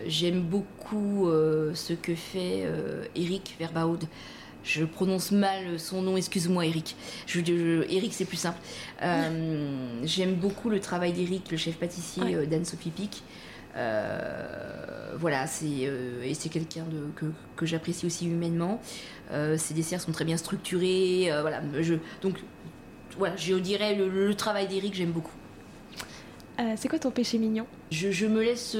j'aime beaucoup euh, ce que fait euh, Eric Verbaud. Je prononce mal son nom, excuse-moi Eric. Je, Eric, c'est plus simple. J'aime beaucoup le travail d'Eric, le chef pâtissier d'Anne-Sophie Pic. voilà, c'est et c'est quelqu'un que, que j'apprécie aussi humainement. ses desserts sont très bien structurés. voilà, je, donc voilà, je dirais le, travail d'Eric, j'aime beaucoup. c'est quoi ton péché mignon? Je, je, me laisse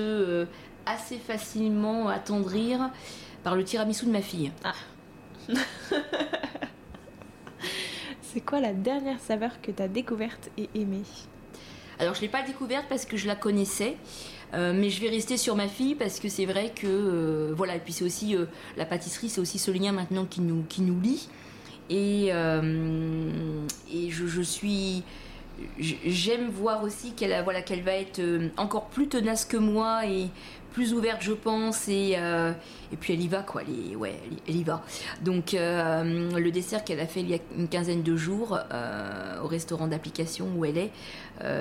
assez facilement attendrir par le tiramisu de ma fille. Ah. [LAUGHS] C'est quoi la dernière saveur que tu as découverte et aimée? Alors je l'ai pas découverte parce que je la connaissais. Euh, mais je vais rester sur ma fille parce que c'est vrai que euh, voilà et puis c'est aussi euh, la pâtisserie c'est aussi ce lien maintenant qui nous qui nous lie et et je, je suis j'aime voir aussi qu'elle voilà qu'elle va être encore plus tenace que moi et plus ouverte, je pense, et, euh, et puis elle y va, quoi. Elle, y va. Donc, euh, le dessert qu'elle a fait il y a une quinzaine de jours euh, au restaurant d'application où elle est,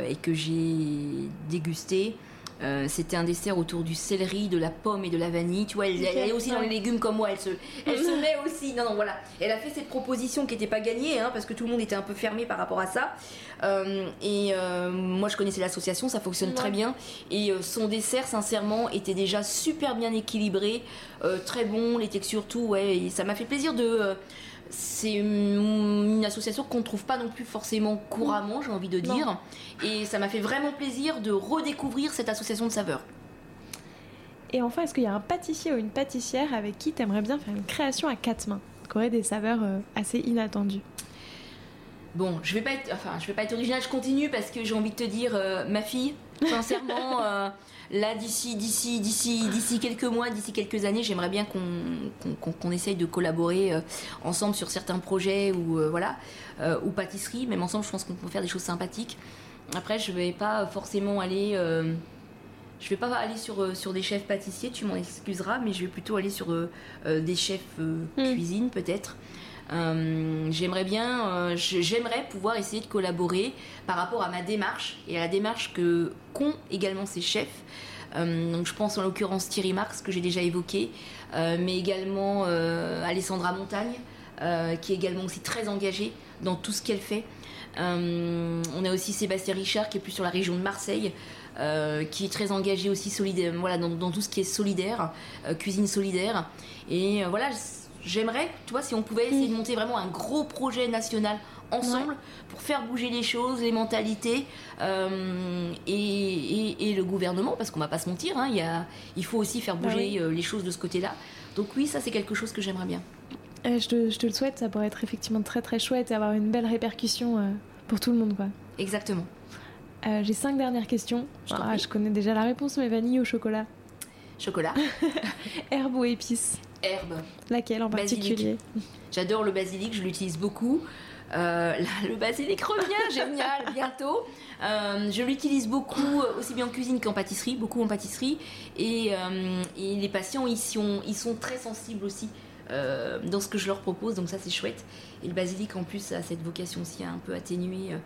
et que j'ai dégusté, euh, c'était un dessert autour du céleri, de la pomme et de la vanille. Tu vois, elle, est aussi dans les légumes comme moi. Elle se, elle se met aussi. Non, non, voilà. Elle a fait cette proposition qui n'était pas gagnée, hein, parce que tout le monde était un peu fermé par rapport à ça. Euh, et euh, moi, je connaissais l'association, ça fonctionne très bien. Et son dessert, sincèrement, était déjà super bien équilibré, très bon, les textures, tout. Ouais, et ça m'a fait plaisir de c'est une, association qu'on ne trouve pas non plus forcément couramment, j'ai envie de dire. Et ça m'a fait vraiment plaisir de redécouvrir cette association de saveurs. Et enfin, est-ce qu'il y a un pâtissier ou une pâtissière avec qui tu aimerais bien faire une création à quatre mains, qui aurait des saveurs euh, assez inattendues? Bon, je vais pas être, enfin, je vais pas être originale, je continue parce que j'ai envie de te dire, euh, ma fille, sincèrement, euh, là d'ici, d'ici, d'ici, d'ici quelques mois, d'ici quelques années, j'aimerais bien qu'on, essaye de collaborer euh, ensemble sur certains projets ou voilà, ou pâtisserie, même ensemble, je pense qu'on peut faire des choses sympathiques. Après, je vais pas forcément aller je vais pas aller sur, sur des chefs pâtissiers, tu m'en excuseras, mais je vais plutôt aller sur des chefs hmm. cuisine peut-être. Euh, j'aimerais bien, euh, j'aimerais pouvoir essayer de collaborer par rapport à ma démarche et à la démarche que qu'ont également ces chefs. Euh, donc je pense en l'occurrence Thierry Marx que j'ai déjà évoqué, mais également Alessandra Montagne, qui est également aussi très engagée dans tout ce qu'elle fait. on a aussi Sébastien Richard qui est plus sur la région de Marseille, qui est très engagé aussi solidaire, voilà, dans, dans, tout ce qui est solidaire, cuisine solidaire. Et voilà, j'aimerais, tu vois, si on pouvait essayer de monter vraiment un gros projet national ensemble pour faire bouger les choses, les mentalités euh, et, le gouvernement, parce qu'on va pas se mentir, hein, y a, il faut aussi faire bah bouger euh, les choses de ce côté-là. Donc oui, ça c'est quelque chose que j'aimerais bien. Euh, je, te, je, te, le souhaite, ça pourrait être effectivement très très chouette et avoir une belle répercussion pour tout le monde. Quoi. Exactement. J'ai cinq dernières questions. Je, ah, je connais déjà la réponse, mais vanille au chocolat Chocolat. [LAUGHS] Herbe ou épices? Herbe. Laquelle en particulier? J'adore le basilic, je l'utilise beaucoup. Euh, le basilic revient, [LAUGHS] génial, bientôt. Euh, je l'utilise beaucoup, aussi bien en cuisine qu'en pâtisserie, beaucoup en pâtisserie. Et, euh, les patients, ils sont, ils sont très sensibles aussi dans ce que je leur propose, donc ça c'est chouette. Et le basilic en plus a cette vocation aussi à un peu atténuer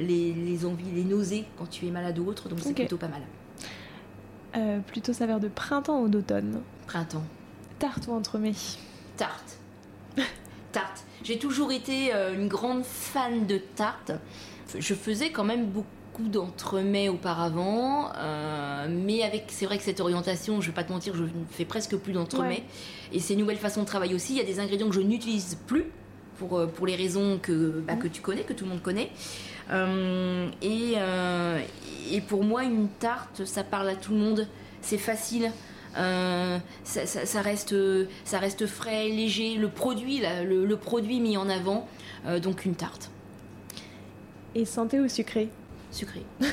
les, les, envies, les nausées quand tu es malade ou autre, donc c'est plutôt pas mal. plutôt saveur de printemps ou d'automne? Printemps. Tarte ou entremets Tarte. [LAUGHS] tarte. J'ai toujours été euh, une grande fan de tarte. Je faisais quand même beaucoup d'entremets auparavant, euh, mais avec, c'est vrai que cette orientation, je vais pas te mentir, je ne fais presque plus d'entremets. Et ces nouvelles façons de travailler aussi, il y a des ingrédients que je n'utilise plus pour, euh, pour les raisons que, bah, que tu connais, que tout le monde connaît. et, et pour moi, une tarte, ça parle à tout le monde, c'est facile. Euh, ça, reste, ça reste frais, léger. Le produit, le, produit mis en avant, euh, donc une tarte. Et santé ou sucré Sucré. [LAUGHS]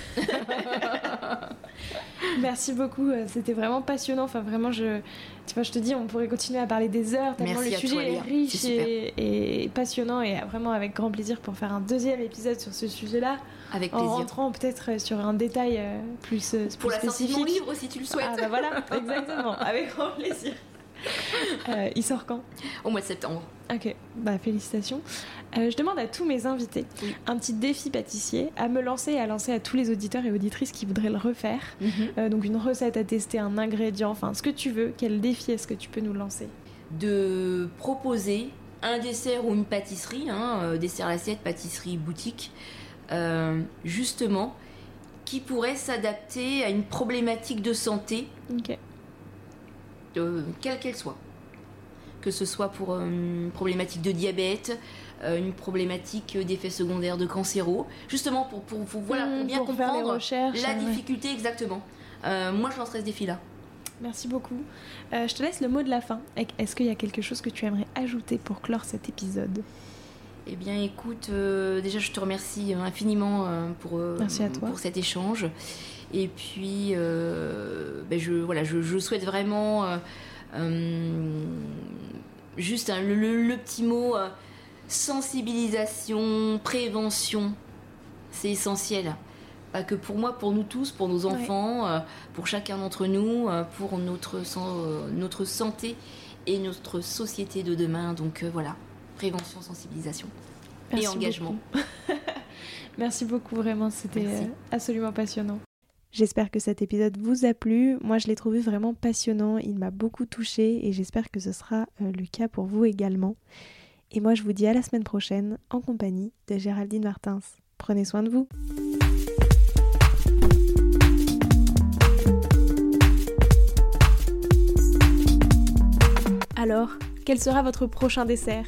Merci beaucoup, euh, c'était vraiment passionnant. Enfin, vraiment, je, tu vois, je te dis, on pourrait continuer à parler des heures tellement le sujet est riche et, passionnant et vraiment avec grand plaisir pour faire un deuxième épisode sur ce sujet-là. Avec plaisir. En rentrant peut-être sur un détail euh, plus, euh, pour la sortie de mon livre, si tu le souhaites. Ah bah voilà, [LAUGHS] exactement, avec grand plaisir. il sort quand? Au mois de septembre. Ok, bah félicitations. Euh, je demande à tous mes invités un petit défi pâtissier à me lancer et à lancer à tous les auditeurs et auditrices qui voudraient le refaire. Mhm. Euh, donc une recette à tester, un ingrédient, enfin ce que tu veux. Quel défi est-ce que tu peux nous lancer? De proposer un dessert ou une pâtisserie, hein, euh, dessert assiette, pâtisserie, boutique, justement, qui pourrait s'adapter à une problématique de santé, quelle qu'elle soit que ce soit pour une problématique de diabète, euh, une problématique d'effets secondaires de cancéro, justement pour, pour, voilà, pour mmh, bien comprendre la difficulté exactement. Euh, moi, je lancerai ce défi-là. Merci beaucoup. Euh, je te laisse le mot de la fin. Est-ce qu'il y a quelque chose que tu aimerais ajouter pour clore cet épisode? Eh bien, écoute, déjà, je te remercie infiniment pour, pour cet échange. Et puis, ben je, voilà, je, souhaite vraiment juste le, petit mot sensibilisation, prévention, c'est essentiel. Pas que pour moi, pour nous tous, pour nos enfants, euh, pour chacun d'entre nous, euh, pour notre, euh, notre santé et notre société de demain. Donc voilà, prévention, sensibilisation et engagement. [LAUGHS] Merci beaucoup, vraiment, c'était absolument passionnant. J'espère que cet épisode vous a plu. Moi, je l'ai trouvé vraiment passionnant. Il m'a beaucoup touché et j'espère que ce sera le cas pour vous également. Et moi, je vous dis à la semaine prochaine en compagnie de Géraldine Martins. Prenez soin de vous. Alors, quel sera votre prochain dessert?